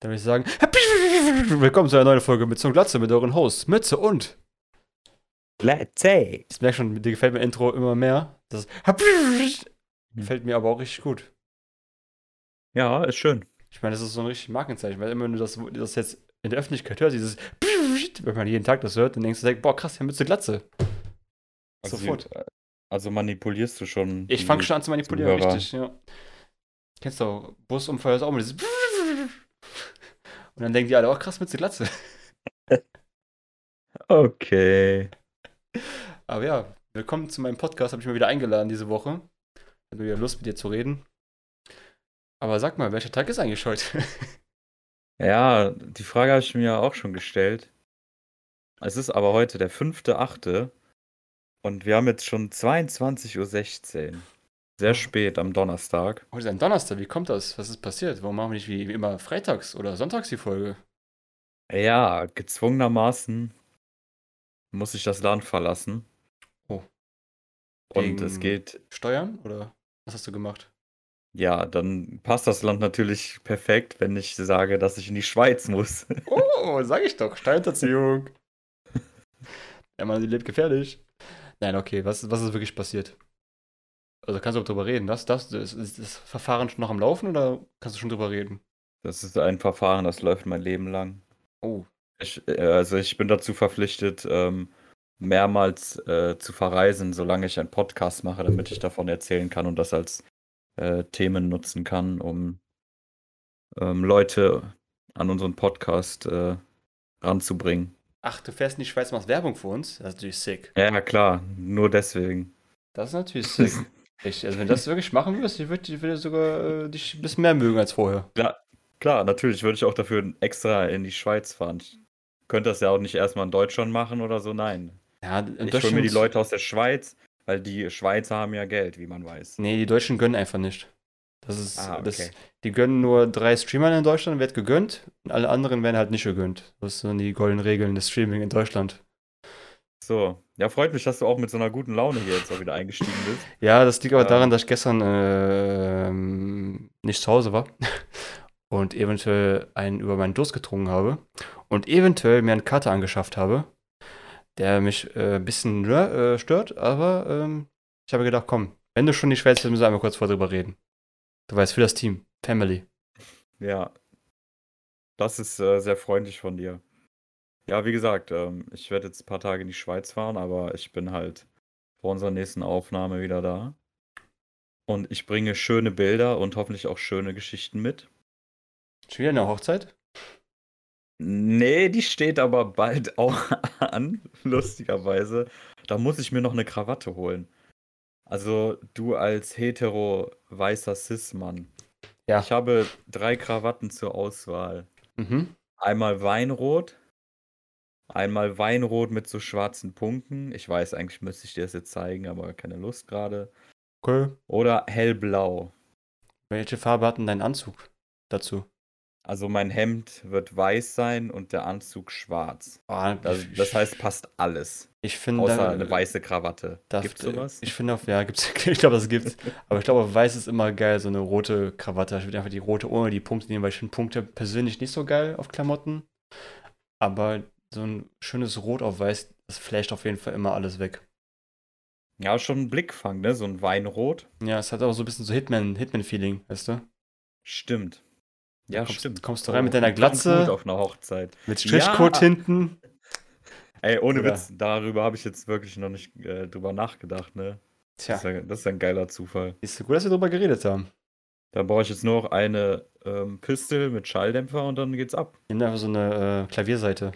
Dann würde ich sagen, willkommen zu einer neuen Folge mit zum Glatze mit euren Hosts, Mütze und. Let's say. Ich merke schon, dir gefällt mir Intro immer mehr. Das gefällt mir aber auch richtig gut. Ja, ist schön. Ich meine, das ist so ein richtig Markenzeichen, weil immer wenn du das, das jetzt in der Öffentlichkeit hörst, dieses, wenn man jeden Tag das hört, dann denkst du, boah, krass, der Mütze Glatze. Also, Sofort. Also manipulierst du schon. Ich fange schon an zu manipulieren, richtig, ja. Kennst du auch, Busunfall ist auch immer dieses Und dann denken die alle, oh krass, Mütze Glatze. Okay. Aber ja, willkommen zu meinem Podcast, habe ich mal wieder eingeladen diese Woche. Hat mir wieder Lust, mit dir zu reden. Aber sag mal, welcher Tag ist eigentlich heute? Ja, die Frage habe ich mir ja auch schon gestellt. Es ist aber heute der 5.8. Und wir haben jetzt schon 22.16 Uhr. Sehr spät am Donnerstag. Heute ist ein Donnerstag, wie kommt das? Was ist passiert? Warum machen wir nicht wie, wie immer freitags oder sonntags die Folge? Ja, gezwungenermaßen muss ich das Land verlassen. Oh. Und Wegen- es geht, Steuern oder was hast du gemacht? ja, dann passt das Land natürlich perfekt, wenn ich sage, dass ich in die Schweiz muss. Oh, sag ich doch, Steuerhinterziehung. ja, man, sie lebt gefährlich. Nein, okay, was, was ist wirklich passiert? Also kannst du auch drüber reden. Das, das, ist, ist das Verfahren schon noch am Laufen oder kannst du schon drüber reden? Das ist ein Verfahren, das läuft mein Leben lang. Oh, Ich, äh, also ich bin dazu verpflichtet, ähm, mehrmals äh, zu verreisen, solange ich einen Podcast mache, damit ich davon erzählen kann und das als äh, Themen nutzen kann, um ähm, Leute an unseren Podcast ranzubringen. Ach, du fährst in die Schweiz, machst Werbung für uns? Das ist natürlich sick. Ja, klar, nur deswegen. Das ist natürlich sick. Ich, also wenn du das wirklich machen würdest, ich würde ich würde sogar äh, dich ein bisschen mehr mögen als vorher. Klar, klar, natürlich würde ich auch dafür extra in die Schweiz fahren. Ich könnte das ja auch nicht erstmal in Deutschland machen oder so, nein. Ja, in Ich hole mir die Leute aus der Schweiz, weil die Schweizer haben ja Geld, wie man weiß. Nee, die Deutschen gönnen einfach nicht. Das ist, Ah, das, okay. die gönnen nur drei Streamern in Deutschland, wird gegönnt, und alle anderen werden halt nicht gegönnt. Das sind die goldenen Regeln des Streaming in Deutschland. So, ja, freut mich, dass du auch mit so einer guten Laune hier jetzt auch wieder eingestiegen bist. Ja, das liegt aber Ähm. daran, dass ich gestern ähm, nicht zu Hause war und eventuell einen über meinen Durst getrunken habe und eventuell mir einen Kater angeschafft habe, der mich äh, ein bisschen äh, stört, aber ähm, ich habe gedacht, komm, wenn du schon die Schweiz bist, müssen wir einmal kurz vor drüber reden. Du weißt, für das Team, Family. Ja, das ist äh, sehr freundlich von dir. Ja, wie gesagt, ähm, ich werde jetzt ein paar Tage in die Schweiz fahren, aber ich bin halt vor unserer nächsten Aufnahme wieder da. Und ich bringe schöne Bilder und hoffentlich auch schöne Geschichten mit. Schon wieder eine Hochzeit? Nee, die steht aber bald auch an, lustigerweise. Da muss ich mir noch eine Krawatte holen. Also du als hetero weißer Cis-Mann. Ja. Ich habe drei Krawatten zur Auswahl. Mhm. Einmal Weinrot, einmal Weinrot mit so schwarzen Punkten. Ich weiß, eigentlich müsste ich dir das jetzt zeigen, aber keine Lust gerade. Okay. Oder hellblau. Welche Farbe hat denn dein Anzug dazu? Also mein Hemd wird weiß sein und der Anzug schwarz. Ah, Das, das heißt passt alles. ich finde, Außer eine weiße Krawatte. darf- Gibt's sowas? Ich finde auf, ja, gibt's, ich glaube, das gibt's. Aber ich glaube, auf weiß ist immer geil, so eine rote Krawatte. Ich würde einfach die rote ohne die Punkte nehmen, weil ich finde Punkte persönlich nicht so geil auf Klamotten. Aber so ein schönes Rot auf weiß, das flasht auf jeden Fall immer alles weg. Ja, schon ein Blickfang, ne? So ein Weinrot. Ja, es hat auch so ein bisschen so Hitman, Hitman-Feeling, weißt du? Stimmt. Ja, kommst, stimmt. Kommst du rein mit deiner kommt gut Glatze, auf einer Hochzeit. mit Strichcode Ja. hinten. Ey, ohne Oder- Witz, darüber habe ich jetzt wirklich noch nicht äh, drüber nachgedacht, ne? Tja, Das, ist ja, das ist ein geiler Zufall. ist gut, dass wir drüber geredet haben. Da brauche ich jetzt nur noch eine ähm, Pistel mit Schalldämpfer und dann geht's ab. Nimm einfach so eine äh, Klavierseite.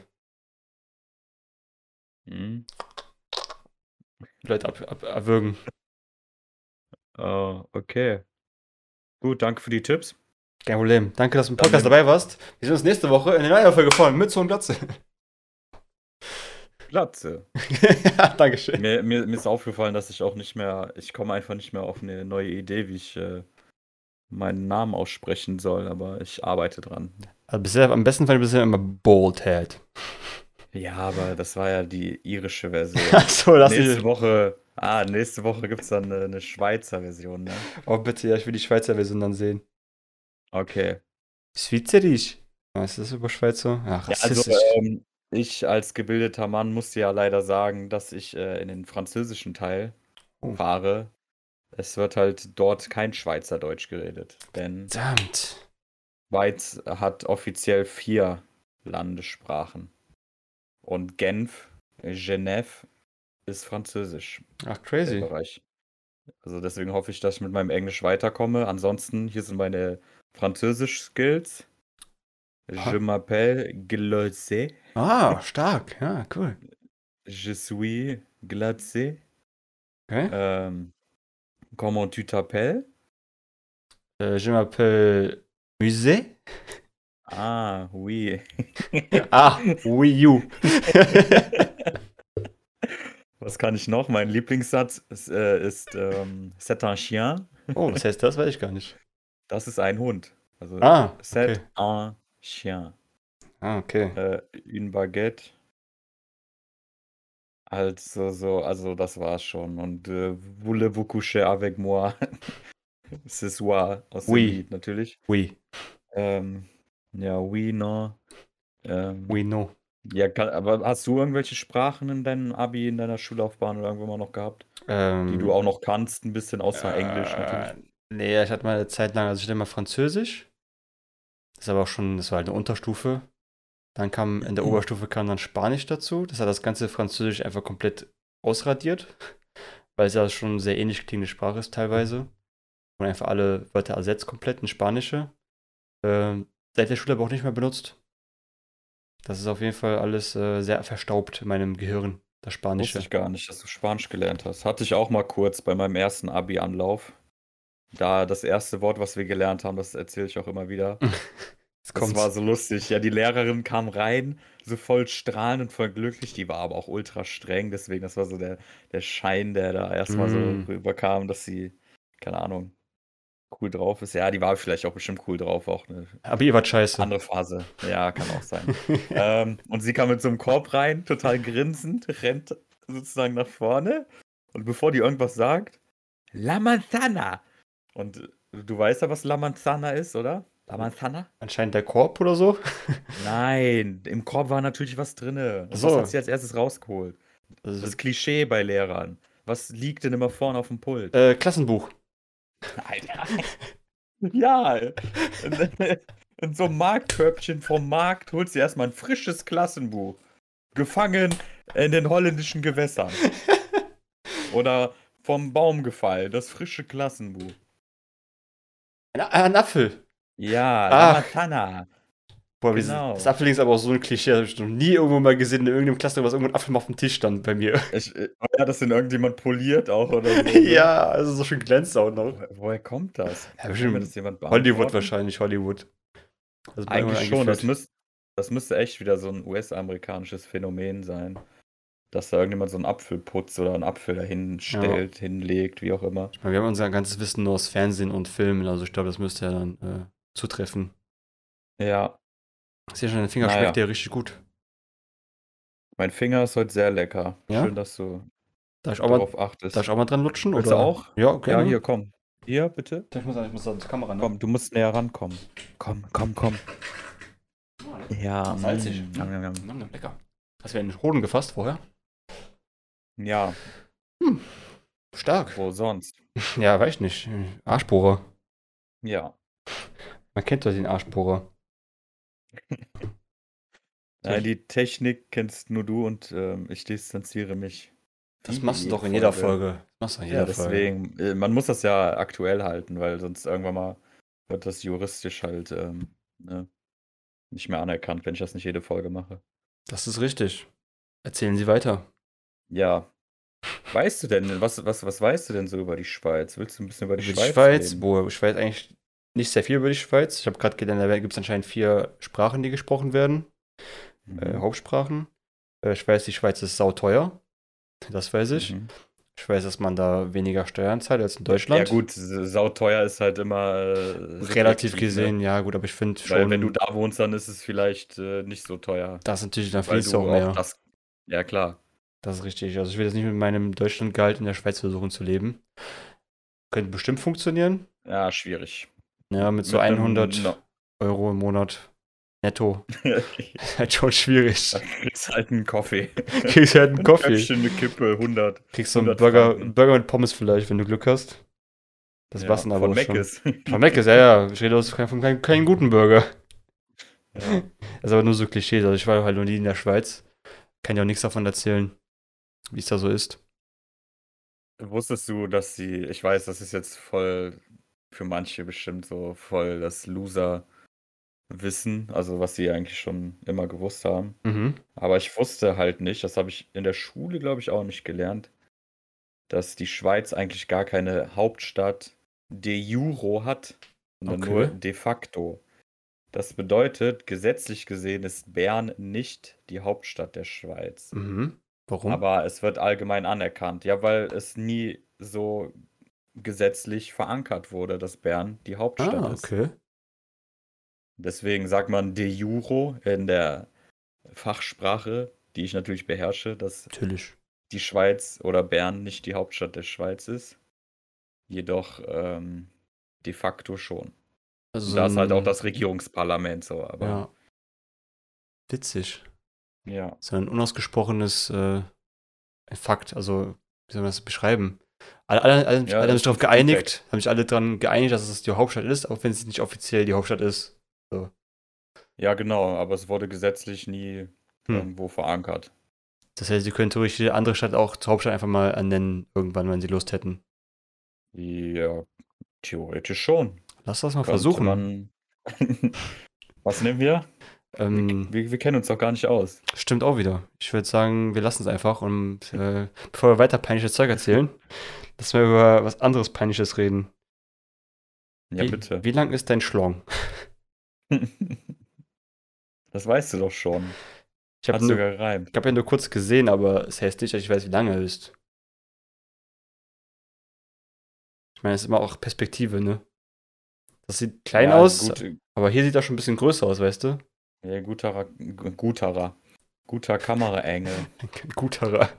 Mhm. Vielleicht ab, ab, erwürgen. Oh, okay. Gut, danke für die Tipps. Kein Problem. Danke, dass du im Podcast dabei warst. Wir sehen uns nächste Woche in der neuen Folge von Mütze und Glatze. Glatze. ja, Dankeschön. Mir, mir, mir ist aufgefallen, dass ich auch nicht mehr, ich komme einfach nicht mehr auf eine neue Idee, wie ich äh, meinen Namen aussprechen soll, aber ich arbeite dran. Also bisher, am besten fand ich bisher immer Boldhead. Ja, aber das war ja die irische Version. Achso, lass nächste mich. Woche, ah, nächste Woche gibt es dann eine, eine Schweizer Version, ne? Oh, bitte, ja, ich will die Schweizer Version dann sehen. Okay. Schweizerisch. Was ist das über Schweizer? Ja, Ja, also ähm, ich als gebildeter Mann musste ja leider sagen, dass ich äh, in den französischen Teil Oh. fahre. Es wird halt dort kein Schweizerdeutsch geredet, denn Verdammt. Schweiz hat offiziell vier Landessprachen. Und Genf, äh, Genève ist Französisch, Ach, crazy. Also deswegen hoffe ich, dass ich mit meinem Englisch weiterkomme. Ansonsten, hier sind meine Französisch-Skills. Ah. Je m'appelle Glacé. Ah, stark. Ja, cool. Je suis glacé. Okay. Ähm, comment tu t'appelles? Äh, je m'appelle Musée. Ah, oui. Ah, Wii U. Was kann ich noch? Mein Lieblingssatz ist, äh, ist ähm, C'est un chien. oh, was heißt das? Weiß ich gar nicht. Das ist ein Hund. Also Ah, C'est okay. un chien. Ah, okay. Äh, une baguette. Also, so, also das war's schon. Und äh, voulez-vous coucher avec moi? Ce soir aus dem Oui. Lied natürlich. Oui. Ähm, ja, oui, no. Ähm, We know. ja, kann, aber hast du irgendwelche Sprachen in deinem Abi, in deiner Schullaufbahn oder irgendwo mal noch gehabt, die Ähm, du auch noch kannst, ein bisschen außer Englisch natürlich? Äh, nee, ich hatte mal eine Zeit lang, also ich hatte mal Französisch. Das ist aber auch schon, das war halt eine Unterstufe. Dann kam, in der Oberstufe kam dann Spanisch dazu. Das hat das ganze Französisch einfach komplett ausradiert, weil es ja schon eine sehr ähnlich klingende Sprache ist teilweise. Und einfach alle Wörter ersetzt komplett in Spanische. Ähm, seit der Schule aber auch nicht mehr benutzt. Das ist auf jeden Fall alles äh, sehr verstaubt in meinem Gehirn, das Wusste Spanische. ich gar nicht, dass du Spanisch gelernt hast. Hatte ich auch mal kurz bei meinem ersten Abi-Anlauf. Da das erste Wort, was wir gelernt haben, das erzähle ich auch immer wieder. Das war so lustig. Ja, die Lehrerin kam rein, so voll strahlend und voll glücklich. Die war aber auch ultra streng, deswegen, das war so der, der Schein, der da erstmal Mm. so rüberkam, dass sie, keine Ahnung, cool drauf ist. Ja, die war vielleicht auch bestimmt cool drauf, auch eine Aber ihr wart scheiße. andere Phase. Ja, kann auch sein. ähm, und sie kam mit so einem Korb rein, total grinsend, rennt sozusagen nach vorne. Und bevor die irgendwas sagt, La Manzana! Und du weißt ja, was La Manzana ist, oder? La Manzana? Anscheinend der Korb oder so. Nein, im Korb war natürlich was drinne. Und so. Was hat sie als erstes rausgeholt? Also, Das Klischee bei Lehrern. Was liegt denn immer vorne auf dem Pult? äh, Klassenbuch. Alter. ja. In, so einem Marktkörbchen vom Markt holt sie erstmal ein frisches Klassenbuch. Gefangen in den holländischen Gewässern. Oder vom Baum gefallen, das frische Klassenbuch. Ein, ein Apfel. Ja, Ach. Lamatana. Boah, Genau. das Apfelding ist aber auch so ein Klischee. Das habe ich noch nie irgendwo mal gesehen in irgendeinem Klasse, was irgendwo ein Apfel mal auf dem Tisch stand bei mir. Ich, äh, ja, das denn irgendjemand poliert auch oder so. ne? ja, also so schön glänzt auch noch. Woher, woher kommt das? Ja, bestimmt das jemand Hollywood wahrscheinlich, Hollywood. Mir Eigentlich schon. Das, müsst, das müsste echt wieder so ein US-amerikanisches Phänomen sein. Dass da irgendjemand so einen Apfel putzt oder einen Apfel dahin stellt, hinlegt, wie auch immer. Ich meine, wir haben unser ganzes Wissen nur aus Fernsehen und Filmen, also ich glaube, das müsste ja dann äh, zutreffen. Ja, Ich sehe schon, dein Finger Naja. schmeckt dir richtig gut. mein Finger ist heute sehr lecker. Ja? Schön, dass du Darf ich auch mal, darauf achtest. darf ich auch mal dran lutschen? Willst oder? du auch? Ja, okay. Ja, hier, komm. Hier, bitte. Ich muss, ich muss da zur Kamera, ne? Komm, du musst näher rankommen. Komm, komm, komm. Ja. Salzig. yum, yum. Mm, lecker. Hast du in den Hoden gefasst vorher? Ja, Stark. wo sonst? Ja, weiß ich nicht. Arschbohrer. Ja. Man kennt doch den Arschbohrer. Nein, die Technik kennst nur du und ähm, ich distanziere mich. Das machst du doch in jeder Folge. Das machst du in Ja, jeder Folge. deswegen, äh, man muss das ja aktuell halten, weil sonst irgendwann mal wird das juristisch halt ähm, ne, nicht mehr anerkannt, wenn ich das nicht jede Folge mache. Das ist richtig. Erzählen Sie weiter. Ja. Weißt du denn, was, was, was weißt du denn so über die Schweiz? Willst du ein bisschen über die Über die Schweiz? Schweiz, reden? boah, ich weiß eigentlich nicht sehr viel über die Schweiz. Ich habe gerade gelernt, da gibt es anscheinend vier Sprachen, die gesprochen werden. Äh, Mhm. Hauptsprachen. Äh, ich weiß, die Schweiz ist sauteuer. Das weiß ich. Mhm. Ich weiß, dass man da weniger Steuern zahlt als in Ja Deutschland. gut, sauteuer ist halt immer äh, Relativ subjektiv, gesehen, Ne? ja, gut, aber ich finde Weil schon, wenn du da wohnst, dann ist es vielleicht äh, nicht so teuer. das ist natürlich, dann fließt auch mehr. das. Ja, klar. Das ist richtig. Also ich will jetzt nicht mit meinem Deutschlandgehalt in der Schweiz versuchen zu leben. Könnte bestimmt funktionieren. Ja, schwierig. Ja, mit so Mit einem 100 no- Euro im Monat. netto. halt schon schwierig. Dann kriegst du halt einen Kaffee. Kriegst halt einen Ein Kaffee. Köpfchen, eine Kippe, 100. Kriegst du einen 100 Burger, Franken. Burger mit Pommes vielleicht, wenn du Glück hast. Das Ja, war's dann aber von schon. Meckes. Von Meckes, ja, ja. Ich rede aus von keinem, keinem guten Burger. Ja. Das ist aber nur so Klischees. Also ich war halt noch nie in der Schweiz. Kann ja auch nichts davon erzählen, wie es da so ist. Wusstest du, dass sie, ich weiß, das ist jetzt voll für manche bestimmt so voll das Loser-Wissen, also was sie eigentlich schon immer gewusst haben. Mhm. Aber ich wusste halt nicht, das habe ich in der Schule, glaube ich, auch nicht gelernt, dass die Schweiz eigentlich gar keine Hauptstadt de juro hat, sondern Okay. nur de facto. Das bedeutet, gesetzlich gesehen ist Bern nicht die Hauptstadt der Schweiz. Mhm. Warum? Aber es wird allgemein anerkannt. Ja, weil es nie so gesetzlich verankert wurde, dass Bern die Hauptstadt ah, ist. okay. Deswegen sagt man de juro in der Fachsprache, die ich natürlich beherrsche, dass Natürlich. die Schweiz oder Bern nicht die Hauptstadt der Schweiz ist. Jedoch ähm, de facto schon. Also da ist halt auch das Regierungsparlament so, aber Ja. Witzig. ja. So ein unausgesprochenes äh, Fakt. Also, wie soll man das beschreiben? Alle, alle, alle, Ja, alle haben sich darauf geeinigt, haben sich alle daran geeinigt, dass es die Hauptstadt ist, auch wenn es nicht offiziell die Hauptstadt ist. Ja, genau, aber es wurde gesetzlich nie Hm. irgendwo verankert. Das heißt, sie können theoretisch jede andere Stadt auch zur Hauptstadt einfach mal ernennen, irgendwann, wenn sie Lust hätten. Ja, theoretisch schon. Lass das mal Könnte versuchen. Man... Was nehmen wir? Ähm, wir? Wir kennen uns doch gar nicht aus. stimmt auch wieder. Ich würde sagen, wir lassen es einfach und äh, bevor wir weiter peinliches Zeug erzählen, lassen wir über was anderes Peinliches reden. Ja, wie, bitte. Wie lang ist dein Schlong? Das weißt du doch schon. Ich habe nur, gereimt. ich hab ja nur kurz gesehen, aber es heißt nicht, dass ich weiß, wie lang er ist. Ich meine, es ist immer auch Perspektive, ne? Das sieht klein Ja, aus, Gut, aber hier sieht er schon ein bisschen größer aus, weißt du? ja, guterer, gu- guterer. Guter Kameraengel. Guterer.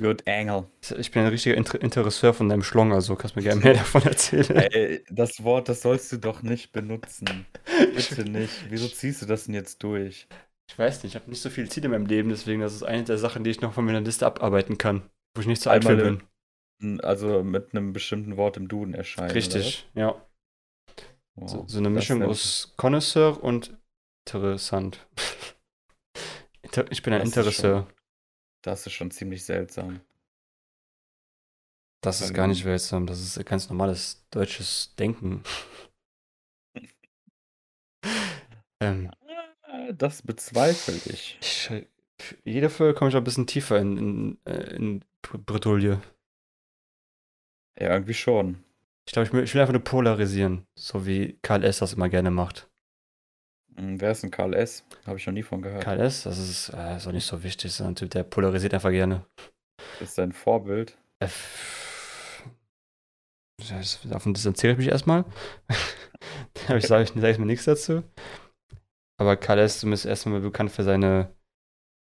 Good Engel. Ich bin ein richtiger Inter Interesseur von deinem Schlong, also kannst mir gerne mehr davon erzählen. Ey, das Wort, das sollst du doch nicht benutzen. Bitte nicht. Wieso ziehst du das denn jetzt durch? Ich weiß nicht, ich habe nicht so viele Ziele in meinem Leben, deswegen das ist eine der Sachen, die ich noch von meiner Liste abarbeiten kann, wo ich nicht so alt bin. Also mit einem bestimmten Wort im Duden erscheinen. Richtig, ja. Was? So, Wow. so eine Mischung aus Connoisseur und interessant. Inter ich bin ein Interesseur. Das ist schon ziemlich seltsam. Das ist Ähm. gar nicht seltsam, das ist ganz normales deutsches Denken. ähm, Ah, Das bezweifle ich. ich, jede Folge komme ich auch ein bisschen tiefer in, in, äh, in Br- Bredouille. Ja, irgendwie schon. Ich glaube, ich will, ich will einfach nur polarisieren, so wie Karl S. das immer gerne macht. Hm, Wer ist ein Karl S? Habe ich noch nie von gehört. Karl S., das ist, äh, ist auch nicht so wichtig, ist ein Typ, der polarisiert einfach gerne. Ist sein Vorbild. Äh, das- Davon distanziere ich mich erstmal. Ich sage sag ich mir nichts dazu. Aber Karl S. ist erstmal bekannt für seine,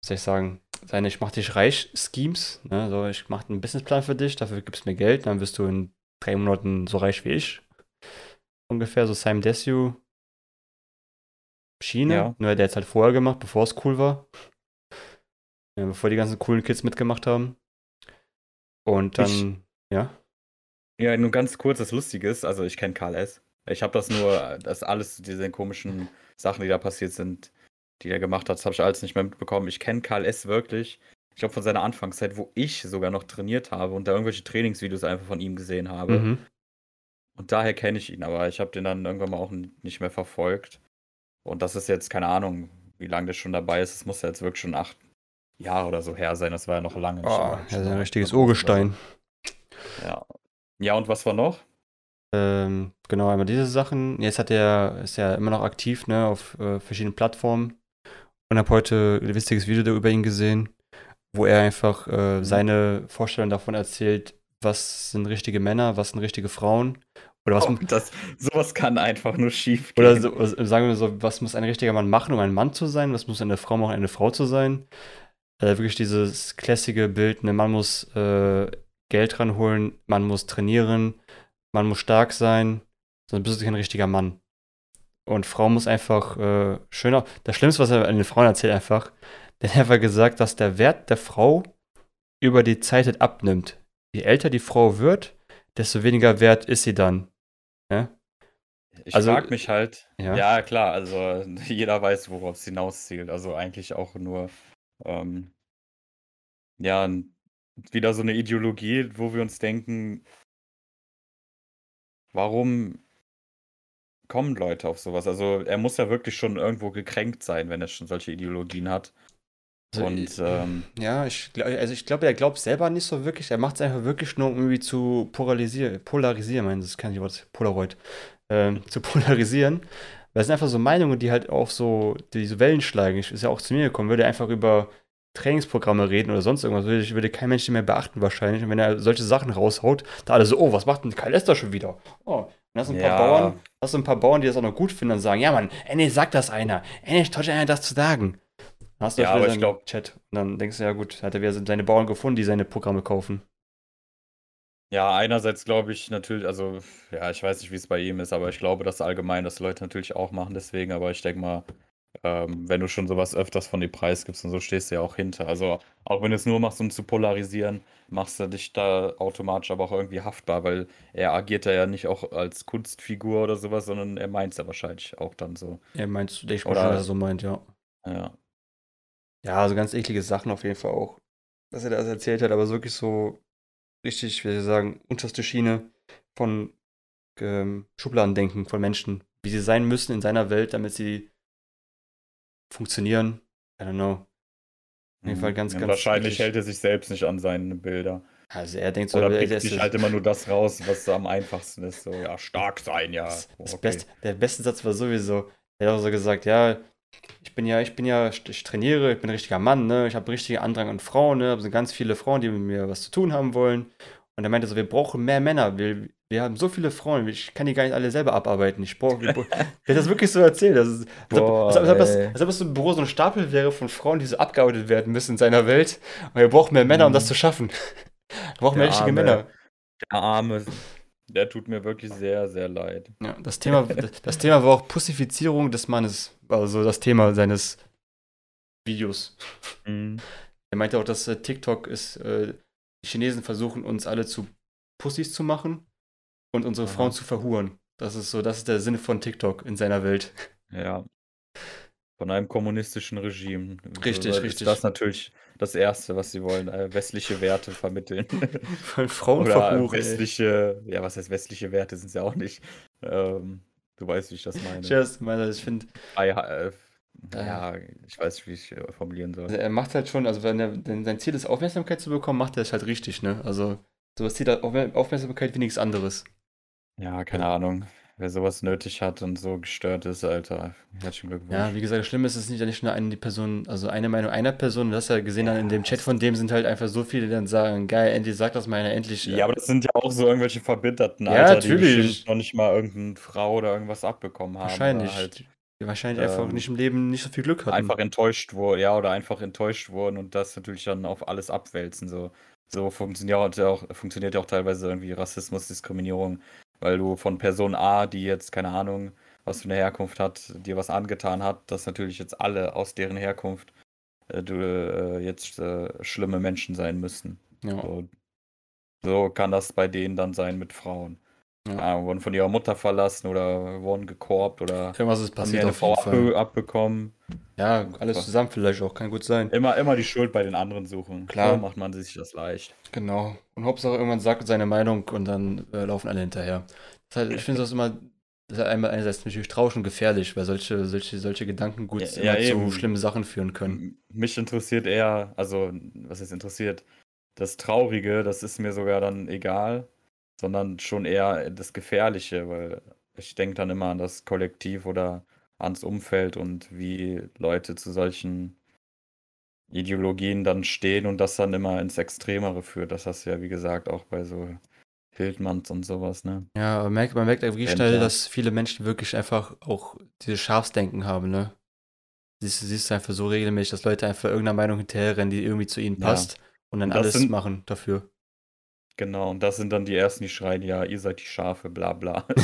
wie soll ich sagen, seine Ich mach dich reich Schemes. Ne? So, ich mache einen Businessplan für dich, dafür gibst du mir Geld, dann wirst du in drei Monaten so reich wie ich. Ungefähr so Simon Desue Schiene. Ja. Nur der hat es halt vorher gemacht, bevor es cool war. Ja, bevor die ganzen coolen Kids mitgemacht haben. Und dann, ja. Ja, nur ganz kurz, das Lustige ist, also ich kenne Karl S. Ich habe das nur, das alles, diese komischen Sachen, die da passiert sind, die er gemacht hat, das habe ich alles nicht mehr mitbekommen. Ich kenne Karl S. wirklich, ich glaube von seiner Anfangszeit, wo ich sogar noch trainiert habe und da irgendwelche Trainingsvideos einfach von ihm gesehen habe. Mhm. Und daher kenne ich ihn, aber ich habe den dann irgendwann mal auch nicht mehr verfolgt. Und das ist jetzt, keine Ahnung, wie lange der schon dabei ist. Es muss ja jetzt wirklich schon acht Jahre oder so her sein. Das war ja noch lange. Oh, dabei. er ist Schon ein richtiges. Urgestein. Ja. Ja, und was war noch? Ähm, genau, einmal diese Sachen. Jetzt hat er, ist er immer noch aktiv, ne, auf äh, verschiedenen Plattformen. Und habe heute ein witziges Video über ihn gesehen, wo er einfach äh, seine Vorstellung davon erzählt, was sind richtige Männer, was sind richtige Frauen. Oder was, Oh, das, sowas kann einfach nur schief gehen. oder so, also sagen wir so, was muss ein richtiger Mann machen, um ein Mann zu sein? Was muss eine Frau machen, um eine Frau zu sein? Äh, wirklich dieses klassische Bild, ne, man muss äh, Geld ranholen, man muss trainieren, man muss stark sein, sonst bist du kein richtiger Mann. Und Frau muss einfach äh, schöner. Das Schlimmste, was er an den Frauen erzählt, einfach, der hat einfach gesagt, dass der Wert der Frau über die Zeit halt abnimmt. Je älter die Frau wird, desto weniger wert ist sie dann. Ja? Ich Also, frag mich halt, ja. ja, klar, also jeder weiß, worauf es hinauszielt. Also eigentlich auch nur, ähm, ja, wieder so eine Ideologie, wo wir uns denken, warum kommen Leute auf sowas? Also er muss ja wirklich schon irgendwo gekränkt sein, wenn er schon solche Ideologien hat. Also, Und äh, ähm, Ja, ich, also ich glaube, er glaubt selber nicht so wirklich. Er macht es einfach wirklich nur, um irgendwie zu polarisieren. Polarisieren, mein, das kann ich Wort, Polaroid. Ähm, zu polarisieren. Weil es sind einfach so Meinungen, die halt auch so diese Wellen schlagen. Ich ist ja auch zu mir gekommen, würde einfach über Trainingsprogramme reden oder sonst irgendwas, würde, würde kein Mensch mehr beachten wahrscheinlich. Und wenn er solche Sachen raushaut, da alle so, oh, was macht denn Kyle Lester schon wieder? Oh, und dann hast du ein paar ja, Bauern, hast du ein paar Bauern, die das auch noch gut finden und sagen, ja Mann, endlich sagt das einer. Endlich sich einer das zu sagen. Hast du Ja, aber ich seinen glaub- Chat. Und dann denkst du, ja gut, hat er wieder seine Bauern gefunden, die seine Programme kaufen. Ja, einerseits glaube ich natürlich, also ja, ich weiß nicht, wie es bei ihm ist, aber ich glaube, dass allgemein das Leute natürlich auch machen, deswegen, aber ich denke mal, ähm, wenn du schon sowas öfters von dir preisgibst und so, stehst du ja auch hinter. Also auch wenn du es nur machst, um zu polarisieren, machst du dich da automatisch aber auch irgendwie haftbar, weil er agiert da ja nicht auch als Kunstfigur oder sowas, sondern er meint es ja wahrscheinlich auch dann so. Ja, meinst du, ich Oder- schon, dass er so meint, ja. Ja. Ja, also ganz eklige Sachen auf jeden Fall auch, dass er das erzählt hat, aber so wirklich so richtig, wie soll ich sagen, unterste Schiene von ähm, Schubladendenken von Menschen, wie sie sein müssen in seiner Welt, damit sie funktionieren. I don't know. Auf jeden Fall ganz, Und ganz wahrscheinlich eklig. hält er sich selbst nicht an seine Bilder. Also er denkt so, Oder er- pickt sich halt immer nur das raus, was so am einfachsten ist. So, ja, stark sein, ja. Das, das okay. Beste, der beste Satz war sowieso, er hat auch so gesagt, ja, ich bin ja, ich bin ja, ich trainiere, ich bin ein richtiger Mann, ne? Ich habe einen richtigen Andrang an Frauen, ne? Es sind ganz viele Frauen, die mit mir was zu tun haben wollen. Und er meinte so, wir brauchen mehr Männer. Wir, wir haben so viele Frauen, ich kann die gar nicht alle selber abarbeiten. Ich brauche. Der hat das wirklich so erzählt. Das ist, als, ob, Boah, als, ob, als, das, ey. als ob so im Büro so ein Stapel wäre von Frauen, die so abgearbeitet werden müssen in seiner Welt. Und wir brauchen mehr Männer, um Mhm. das zu schaffen. Wir brauchen mehr richtige. Männer. Der Arme, der tut mir wirklich sehr, sehr leid. Ja, das Thema, das, Thema war auch Pussifizierung des Mannes, also das Thema seines Videos. Mhm. Er meinte auch, dass äh, TikTok ist, äh, die Chinesen versuchen uns alle zu Pussys zu machen und unsere Aha. Frauen zu verhuren. Das ist so, das ist der Sinn von TikTok in seiner Welt. Ja. Von einem kommunistischen Regime. Richtig, ist richtig. Das natürlich das Erste, was sie wollen, äh, westliche Werte vermitteln. Von Frauen Oder verhuren. ey. westliche, ja, was heißt westliche Werte sind es ja auch nicht. Ähm, du weißt, wie ich das meine. Cheers, meine, ich finde, Freiheit, äh, ja, ich weiß nicht, wie ich äh, formulieren soll. also er macht halt schon, also wenn, er, wenn sein Ziel ist, Aufmerksamkeit zu bekommen, macht er es halt richtig, ne? Also sowas hat Aufmer- Aufmerksamkeit wie nichts anderes. Ja, keine Ahnung. Wer sowas nötig hat und so gestört ist, Alter, herzlichen Glückwunsch. Ja, wie gesagt, das Schlimme ist, es ist nicht, nicht nur eine Person, also eine Meinung einer Person, du hast ja gesehen, dann in dem Chat von dem sind halt einfach so viele, die dann sagen, geil, endlich sagt das mal einer, endlich. Ja, aber das sind ja auch so irgendwelche verbitterten Ja, Alter, die natürlich. bestimmt noch nicht mal irgendeine Frau oder irgendwas abbekommen haben. wahrscheinlich. Halt die wahrscheinlich einfach ähm, nicht im Leben nicht so viel Glück hatten. einfach enttäuscht wurden, ja, oder einfach enttäuscht wurden und das natürlich dann auf alles abwälzen. So, so funktioniert ja auch, funktioniert ja auch teilweise irgendwie Rassismus, Diskriminierung, weil du von Person A, die jetzt, keine Ahnung, was für eine Herkunft hat, dir was angetan hat, dass natürlich jetzt alle aus deren Herkunft äh, du, äh, jetzt äh, schlimme Menschen sein müssen. ja. So, so kann das bei denen dann sein mit Frauen. Ja. Ja. wurden von ihrer Mutter verlassen oder wurden gekorbt oder Irgendwas ist haben passiert die eine auf Frau abbekommen. Ja, alles zusammen vielleicht auch, kann gut sein. Immer, immer die Schuld bei den anderen suchen. Klar. So macht man sich das leicht. Genau. Und Hauptsache irgendwann sagt seine Meinung und dann äh, laufen alle hinterher. Heißt, ich finde das immer, das ist einmal einerseits natürlich traurig und gefährlich, weil solche, solche, solche Gedankengut Ja, immer ja, zu schlimmen Sachen führen können. Mich interessiert eher, also was ist interessiert, das Traurige, das ist mir sogar dann egal, sondern schon eher das Gefährliche, weil ich denke dann immer an das Kollektiv oder ans Umfeld und wie Leute zu solchen Ideologien dann stehen und das dann immer ins Extremere führt. Das hast du ja, wie gesagt, auch bei so Hildmanns und sowas, ne? Ja, aber merkt, man merkt irgendwie Kennt schnell, dass viele Menschen wirklich einfach auch dieses Schafsdenken haben, ne? Siehst, siehst du einfach so regelmäßig, dass Leute einfach irgendeiner Meinung hinterherrennen, die irgendwie zu ihnen Ja. passt und dann das alles sind- machen dafür. Genau, und das sind dann die ersten, die schreien, ja, ihr seid die Schafe, bla bla.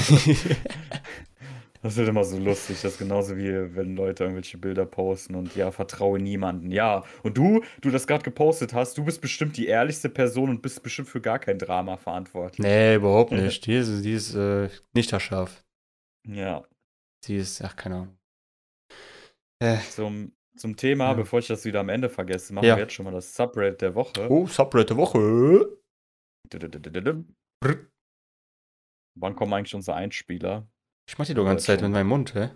Das wird immer so lustig. Das ist genauso wie wenn Leute irgendwelche Bilder posten und ja, vertraue niemanden. Ja, und du, du das gerade gepostet hast, du bist bestimmt die ehrlichste Person und bist bestimmt für gar kein Drama verantwortlich. Nee, überhaupt nicht. Die ist, die ist äh, nicht haarscharf. Ja. Die ist, ach, keine Ahnung. Äh, zum, zum Thema, Ja. bevor ich das wieder am Ende vergesse, machen Ja. wir jetzt schon mal das Subreddit der Woche. oh, Subreddit der Woche. Wann kommen eigentlich unsere Einspieler? Ich mach die doch ganze Zeit mit meinem Mund, hä?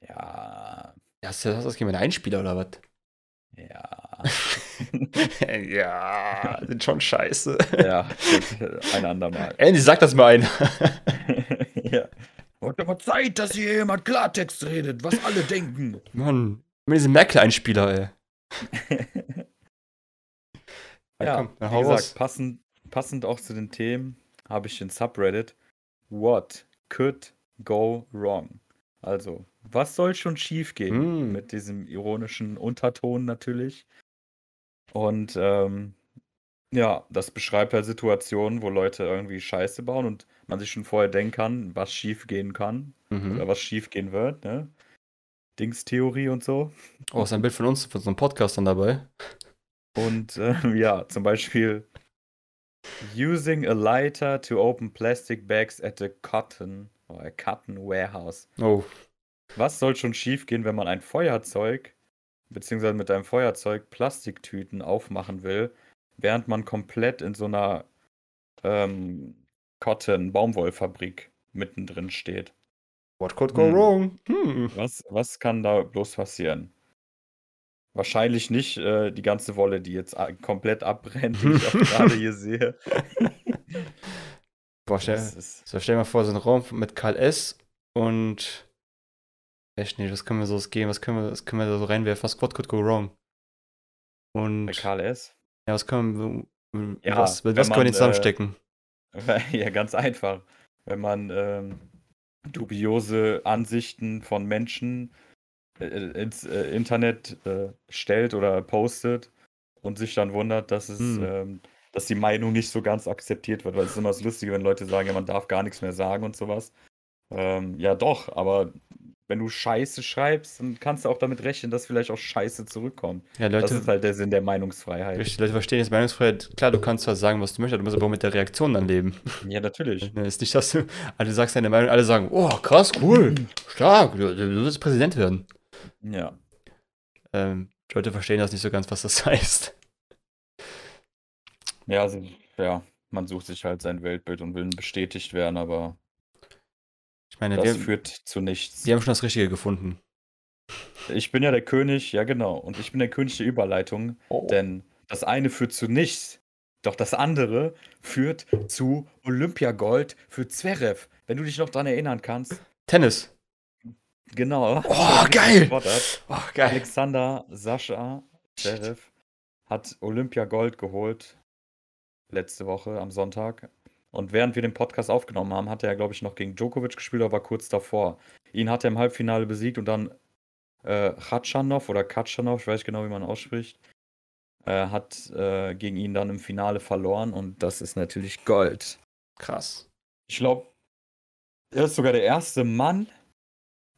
Ja, hast du das gegen meine Einspieler oder was? ja. ja, sind schon scheiße. ja, gut, ein andermal. Andy, sag das mal einer. ja. Wird aber Zeit, dass hier jemand Klartext redet, was alle denken. Mann, immer diese Merkel-Einspieler, ey. Ja, komm, dann wie gesagt, passend, passend auch zu den Themen habe ich den Subreddit What could go wrong? Also, was soll schon schiefgehen? Mm. Mit diesem ironischen Unterton natürlich. Und ähm, ja, das beschreibt halt Situationen, wo Leute irgendwie Scheiße bauen und man sich schon vorher denken kann, was schiefgehen kann Mhm. oder was schiefgehen wird, ne? Dingstheorie und so. Oh, ist ein Bild von uns, von unserem Podcast dann dabei. Und ähm, ja, zum Beispiel using a lighter to open plastic bags at a cotton or a cotton warehouse. Oh, Was soll schon schiefgehen, wenn man ein Feuerzeug beziehungsweise mit einem Feuerzeug Plastiktüten aufmachen will, während man komplett in so einer ähm, Cotton Baumwollfabrik mittendrin steht? what could go Hm. wrong? Hm. Was, was kann da bloß passieren? Wahrscheinlich nicht äh, die ganze Wolle, die jetzt komplett abbrennt, die ich auch gerade hier sehe. Boah, stell, Das so, stell dir mal vor, so ein Raum mit Karl S. und. Echt nicht, was können wir so gehen? Was können wir, was können wir da so reinwerfen? Was what could go wrong? Und. bei KLS? Ja, was können wir. Ja, was, was können wir zusammenstecken? Ja, ganz einfach. Wenn man ähm, dubiose Ansichten von Menschen äh, ins äh, Internet äh, stellt oder postet und sich dann wundert, dass es, Hm. ähm, dass die Meinung nicht so ganz akzeptiert wird, weil es ist immer das Lustige, wenn Leute sagen, ja, man darf gar nichts mehr sagen und sowas. Ähm, ja, doch, aber wenn du Scheiße schreibst, dann kannst du auch damit rechnen, dass vielleicht auch Scheiße zurückkommt. Ja, Das Leute. ist halt der Sinn der Meinungsfreiheit. Richtig, Leute verstehen jetzt Meinungsfreiheit. Klar, du kannst zwar sagen, was du möchtest, du musst aber auch mit der Reaktion dann leben. Ja, natürlich. Ne, ist nicht, dass du, also du sagst deine Meinung, alle sagen, oh, krass, cool, stark, du, du wirst Präsident werden. Ja. Ähm, die Leute verstehen das nicht so ganz, was das heißt. Ja, also, ja, man sucht sich halt sein Weltbild und will bestätigt werden, aber Ich meine, das wir, führt zu nichts. wir haben schon das Richtige gefunden. Ich bin ja der König, ja genau, und ich bin der König der Überleitung, denn das eine führt zu nichts, doch das andere führt zu Olympiagold für Zverev. Wenn du dich noch dran erinnern kannst. Tennis. Genau. Oh, geil! Oh, geil. Alexander Sascha Zverev hat Olympiagold geholt letzte Woche am Sonntag. Und während wir den Podcast aufgenommen haben, hat er, glaube ich, noch gegen Djokovic gespielt, aber kurz davor. Ihn hat er im Halbfinale besiegt und dann äh, Khachanov oder Katschanov, ich weiß nicht genau, wie man ausspricht, äh, hat äh, gegen ihn dann im Finale verloren und das ist natürlich Gold. Krass. Ich glaube, er ist sogar der erste Mann,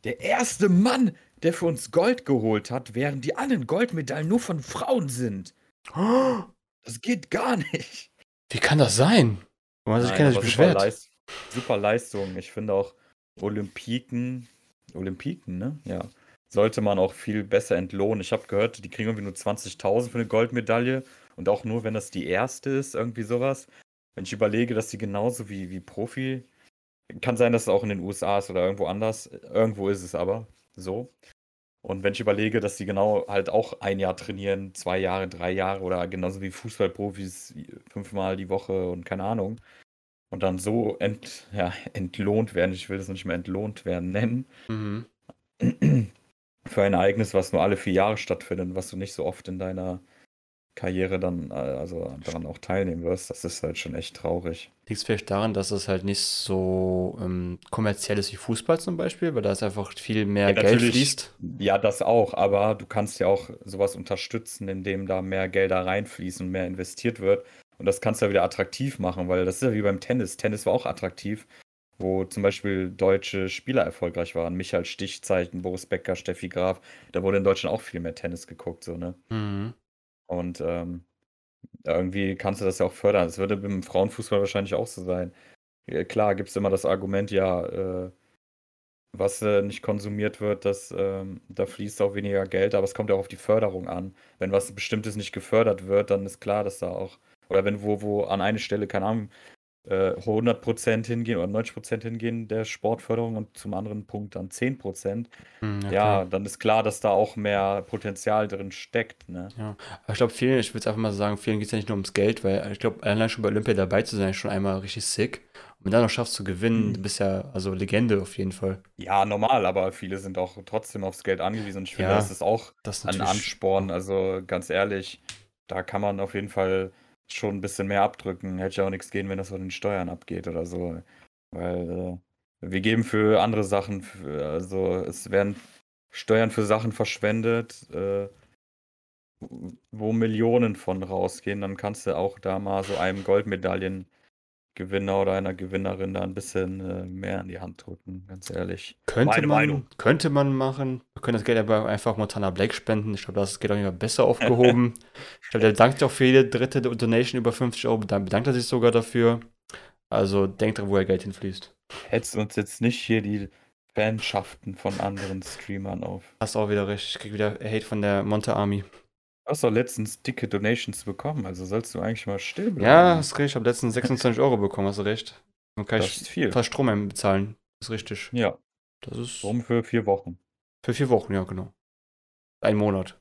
der erste Mann, der für uns Gold geholt hat, während die anderen Goldmedaillen nur von Frauen sind. Das geht gar nicht. Wie kann das sein? Hat sich sich aber super, beschwert? Leist super Leistung. Ich finde auch Olympiken, Olympiken, ne? Ja. Sollte man auch viel besser entlohnen. Ich habe gehört, die kriegen irgendwie nur 20.000 für eine Goldmedaille und auch nur, wenn das die erste ist, irgendwie sowas. Wenn ich überlege, dass die genauso wie, wie Profi, kann sein, dass es auch in den USA ist oder irgendwo anders. Irgendwo ist es aber so. Und wenn ich überlege, dass die genau halt auch ein Jahr trainieren, zwei Jahre, drei Jahre oder genauso wie Fußballprofis fünfmal die Woche und keine Ahnung. Und dann so ent, ja, entlohnt werden, ich will das nicht mehr entlohnt werden nennen, Mhm. für ein Ereignis, was nur alle vier Jahre stattfindet, und was du nicht so oft in deiner Karriere dann äh, also daran auch teilnehmen wirst, das ist halt schon echt traurig. Liegt es vielleicht daran, dass es halt nicht so ähm, kommerziell ist wie Fußball zum Beispiel, weil da ist einfach viel mehr Ja, Geld fließt? Ja, das auch, aber du kannst ja auch sowas unterstützen, indem da mehr Gelder reinfließen und mehr investiert wird. Und das kannst du ja wieder attraktiv machen, weil das ist ja wie beim Tennis. Tennis war auch attraktiv. wo zum Beispiel deutsche Spieler erfolgreich waren. Michael Stichzeichen, Boris Becker, Steffi Graf. Da wurde in Deutschland auch viel mehr Tennis geguckt, so, ne? Mhm. Und ähm, irgendwie kannst du das ja auch fördern. Das würde beim Frauenfußball wahrscheinlich auch so sein. Klar, gibt es immer das Argument, ja, äh, was äh, nicht konsumiert wird, das, ähm, da fließt auch weniger Geld, aber es kommt ja auch auf die Förderung an. Wenn was Bestimmtes nicht gefördert wird, dann ist klar, dass da auch, oder wenn wo, wo an eine Stelle, keine Ahnung, äh, 100% hingehen oder 90% hingehen der Sportförderung und zum anderen Punkt dann 10%, Hm, ja, ja, dann ist klar, dass da auch mehr Potenzial drin steckt, ne? Ja, aber ich glaube, vielen, ich würde es einfach mal sagen, vielen geht es ja nicht nur ums Geld, weil ich glaube, allein schon bei Olympia dabei zu sein, ist schon einmal richtig sick. Und wenn du dann noch schaffst zu gewinnen, Mhm. du bist ja also Legende auf jeden Fall. Ja, normal, aber viele sind auch trotzdem aufs Geld angewiesen ich finde, Ja, das ist auch Das ist ein. Ansporn. Also ganz ehrlich, da kann man auf jeden Fall schon ein bisschen mehr abdrücken. Hätte ja auch nichts gehen, wenn das von den Steuern abgeht oder so. Weil äh, wir geben für andere Sachen, für, also es werden Steuern für Sachen verschwendet, äh, wo Millionen von rausgehen. Dann kannst du auch da mal so einem Goldmedaillengewinner oder einer Gewinnerin da ein bisschen äh, mehr in die Hand drücken, ganz ehrlich. Könnte Meine man, Meinung. könnte man machen. Wir können das Geld aber einfach Montana Black spenden. Ich glaube, das geht auch immer besser aufgehoben. ich glaube, der dankt auch für jede dritte Donation über 50 Euro. Dann bedankt er sich sogar dafür. Also denkt dran, wo er Geld hinfließt. Hetzt uns jetzt nicht hier die Fanschaften von anderen Streamern auf. Hast auch wieder recht. Ich krieg wieder Hate von der Monte Army. Du hast doch letztens dicke Donations bekommen, also sollst du eigentlich mal still bleiben. Ja, hast recht. Ich habe letztens 26 Euro bekommen, hast du recht. Dann kann das ich ist viel. fast Strom bezahlen. Das ist richtig. Ja, Das ist warum für vier Wochen? für vier Wochen, ja, genau. Ein Monat.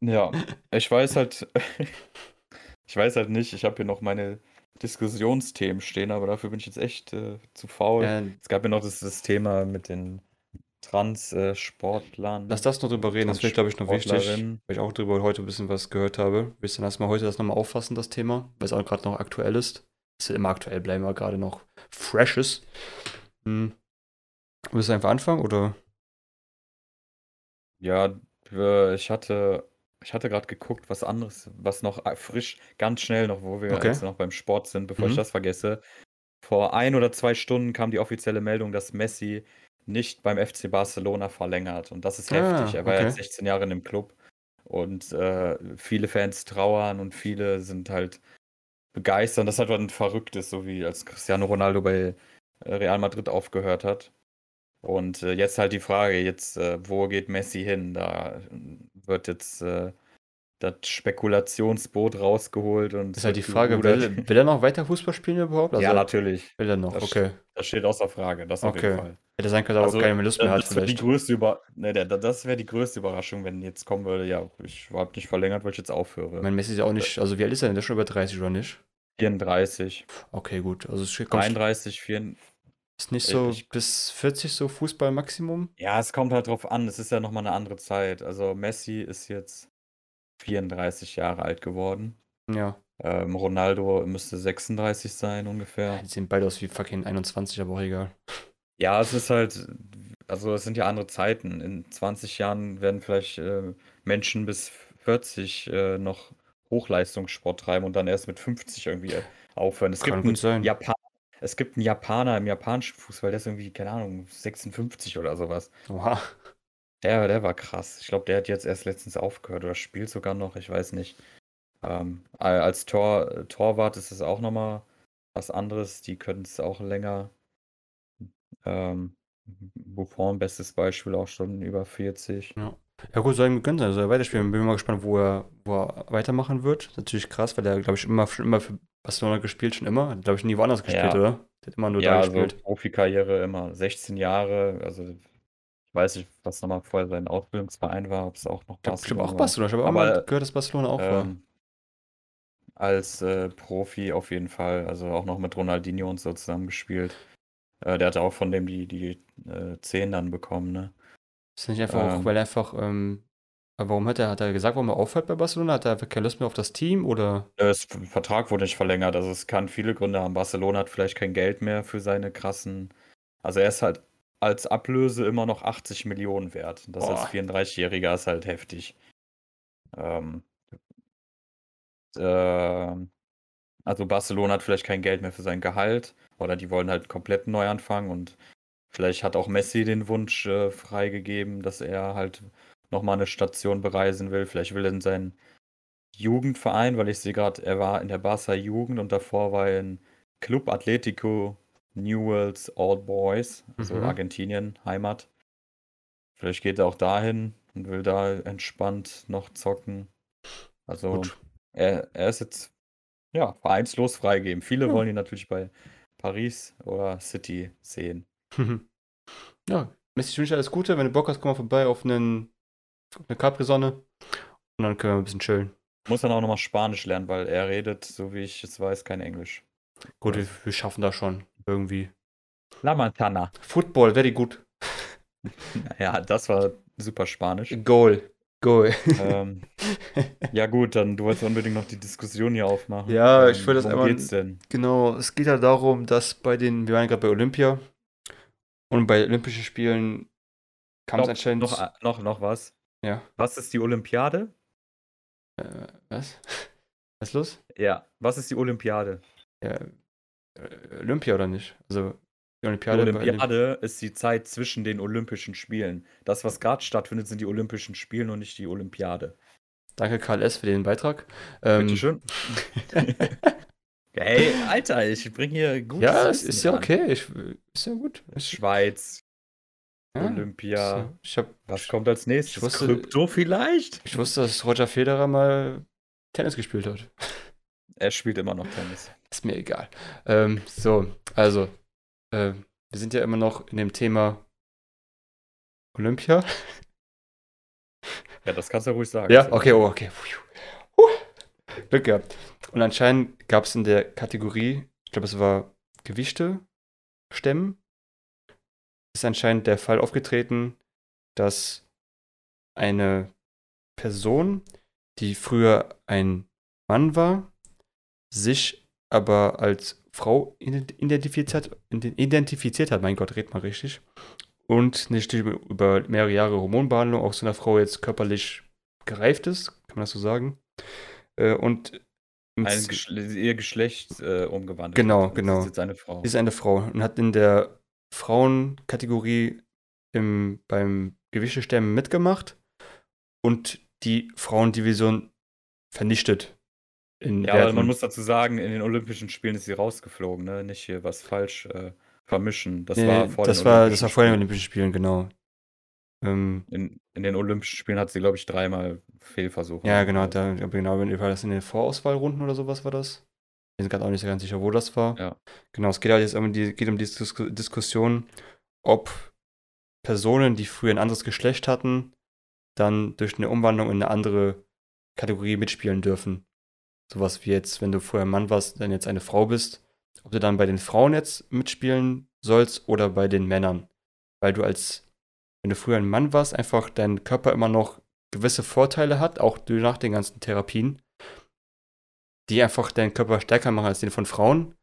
Ja, ich weiß halt, ich weiß halt nicht, ich habe hier noch meine Diskussionsthemen stehen, aber dafür bin ich jetzt echt äh, zu faul. Ja, Es gab ja noch das, das Thema mit den Trans-Sportlern. lass das noch drüber reden. Das finde ich, glaube ich, noch wichtig. Weil ich auch drüber heute ein bisschen was gehört habe. Willst du dann erstmal heute das nochmal auffassen, das Thema? Weil es auch gerade noch aktuell ist. Es wird immer aktuell bleiben, aber gerade noch fresh ist. Hm. Willst du einfach anfangen oder? Ja, wir- ich hatte, ich hatte gerade geguckt, was anderes, was noch äh, frisch, ganz schnell noch, wo wir Okay. jetzt noch beim Sport sind, bevor ich Mhm. das vergesse. Vor ein oder zwei Stunden kam die offizielle Meldung, dass Messi nicht beim FC Barcelona verlängert. Und das ist Ah, heftig. Er war okay. jetzt 16 Jahre in dem Club. Und äh, viele Fans trauern und viele sind halt begeistert. Das hat was Verrücktes, so wie als Cristiano Ronaldo bei äh, Real Madrid aufgehört hat. Und äh, jetzt halt die Frage, jetzt, äh, wo geht Messi hin? Da äh, wird jetzt äh, das Spekulationsboot rausgeholt und Ist halt die Frage, will, will er noch weiter Fußball spielen überhaupt? Also, ja, natürlich. Will er noch, Das- okay. Das steht außer Frage, das auf jeden Okay. Fall. Hätte sein können, dass Also, auch keine Lust mehr hat, das wäre die größte Über ne, der, das wäre die größte Überraschung, wenn jetzt kommen würde, ja, ich habe nicht verlängert, weil ich jetzt aufhöre. Ich meine, Messi ist ja auch nicht, also wie alt ist er denn? Der ist schon über 30 oder nicht? 34, Okay, gut. Also es kommt 33, 34. ist nicht so ich- bis 40 so Fußball-Maximum. Ja, es kommt halt drauf an, es ist ja nochmal eine andere Zeit. Also Messi ist jetzt 34 Jahre alt geworden. Ja. Ähm, Ronaldo müsste 36 sein ungefähr. Die sehen beide aus wie fucking 21, aber auch egal. Ja, es ist halt, also es sind ja andere Zeiten. In 20 Jahren werden vielleicht äh, Menschen bis 40 äh, noch Hochleistungssport treiben und dann erst mit 50 irgendwie äh, aufhören. Es Kann gibt gut einen sein. Japan es gibt einen Japaner im japanischen Fußball, der ist irgendwie, keine Ahnung, 56 oder sowas. Oha. Der, der war krass. Ich glaube, der hat jetzt erst letztens aufgehört oder spielt sogar noch, ich weiß nicht. Ähm, als Tor, Torwart ist es auch nochmal was anderes. Die können es auch länger. Ähm, Buffon, bestes Beispiel, auch schon über 40. Ja gut, soll ihm gegönnt sein. Soll er weiterspielen. Bin mal gespannt, wo er, wo er weitermachen wird. Natürlich krass, weil er, glaube ich, immer, schon immer für Barcelona gespielt, schon immer. Hat, glaube ich, nie woanders gespielt, Ja. oder? Der hat immer nur Ja, da also gespielt. Profikarriere immer 16 Jahre. Also ich weiß nicht, was nochmal vorher sein Ausbildungsverein war, ob es auch noch Ich glaube Barcelona auch war. Barcelona. Ich habe auch Aber, mal gehört, dass Barcelona auch war. Ähm, als äh, Profi auf jeden Fall, also auch noch mit Ronaldinho und so zusammen gespielt. Äh, der hatte auch von dem die, die äh, 10 dann bekommen, ne? Ist nicht einfach auch, ähm, weil er einfach, ähm, aber warum hat er, hat er gesagt, warum er aufhört bei Barcelona? Hat er einfach keine Lust mehr auf das Team oder? Äh, Das Vertrag wurde nicht verlängert, also es kann viele Gründe haben. Barcelona hat vielleicht kein Geld mehr für seine krassen. Also er ist halt als Ablöse immer noch 80 Millionen wert. Das als Boah. 34-Jähriger ist halt heftig. Ähm, ähm, Also Barcelona hat vielleicht kein Geld mehr für sein Gehalt oder die wollen halt komplett neu anfangen und vielleicht hat auch Messi den Wunsch äh, freigegeben, dass er halt nochmal eine Station bereisen will. Vielleicht will er in seinen Jugendverein, weil ich sehe gerade, er war in der Barca Jugend und davor war er in Club Atletico Newells Old Boys, also Mhm. Argentinien, Heimat. Vielleicht geht er auch dahin und will da entspannt noch zocken. Also er, er ist jetzt ja vereinslos freigeben. Viele Ja. wollen ihn natürlich bei Paris oder City sehen. ja, Messi, ich wünsche alles Gute. Wenn du Bock hast, komm mal vorbei auf, einen, eine Capri-Sonne. Und dann können wir ein bisschen chillen. Muss dann auch nochmal Spanisch lernen, weil er redet, so wie ich es weiß, kein Englisch. Gut, wir, wir schaffen das schon. Irgendwie. La Montana. Football, very good. Ja, das war super Spanisch. Goal. Goal. ähm, ja gut, dann du wolltest unbedingt noch die Diskussion hier aufmachen. Ja, ich Ähm, würde das einmal- geht's denn? Genau, es geht ja darum, dass bei den, wir waren gerade bei Olympia und bei Olympischen Spielen kam es anscheinend. noch, äh, noch, noch was. Ja. Was ist die Olympiade? Äh, was? Was ist los? Ja, was ist die Olympiade? Ja, äh, Olympia oder nicht? Also die Die Olympiade. Olymp- Olympiade ist die Zeit zwischen den Olympischen Spielen. Das, was gerade stattfindet, sind die Olympischen Spiele und nicht die Olympiade. Danke Karl S. für den Beitrag. Ähm, Bitteschön. Ey, Alter, ich bring hier gutes ja, es Wissen ist ja okay. Ich, ist ja gut. Schweiz, ja, Olympia. Ich, hab, Was kommt als nächstes? Wusste- Krypto vielleicht? ich wusste, dass Roger Federer mal Tennis gespielt hat. Er spielt immer noch Tennis. Ist mir egal. Ähm, so, also, ähm, wir sind ja immer noch in dem Thema Olympia. Ja, das kannst du ruhig sagen. Ja, okay, oh, okay. Puh. Glück gehabt. Und anscheinend gab es in der Kategorie, ich glaube, es war Gewichte stemmen, ist anscheinend der Fall aufgetreten, dass eine Person, die früher ein Mann war, sich aber als Frau ident- identifiziert hat, ident- identifiziert hat, mein Gott, red mal richtig, und nicht über mehrere Jahre Hormonbehandlung auch so einer Frau jetzt körperlich gereift ist, kann man das so sagen. Äh, und Ein Geschle ihr Geschlecht äh, umgewandelt. Genau, hat. genau. Ist jetzt eine Frau. ist eine Frau und hat in der Frauenkategorie im, beim Gewichtestemmen mitgemacht und die Frauendivision vernichtet. Ja, aber man muss dazu sagen, in den Olympischen Spielen ist sie rausgeflogen, ne? Nicht hier was falsch äh, vermischen. Das Nee, war vor das den war, Olympischen das war vor den Spielen. Olympischen Spielen, genau. Ähm, In, in den Olympischen Spielen hat sie, glaube ich, dreimal Fehlversuche. ja, genau, da, genau, war das in den Vorauswahlrunden oder sowas war das? Ich bin gerade auch nicht so ganz sicher, wo das war. Ja. Genau, es geht halt jetzt um die, geht um die Disku Diskussion, ob Personen, die früher ein anderes Geschlecht hatten, dann durch eine Umwandlung in eine andere Kategorie mitspielen dürfen. Sowas wie jetzt, wenn du vorher ein Mann warst, dann jetzt eine Frau bist, ob du dann bei den Frauen jetzt mitspielen sollst oder bei den Männern. Weil du als, wenn du früher ein Mann warst, einfach dein Körper immer noch gewisse Vorteile hat, auch nach den ganzen Therapien, die einfach deinen Körper stärker machen als den von Frauen,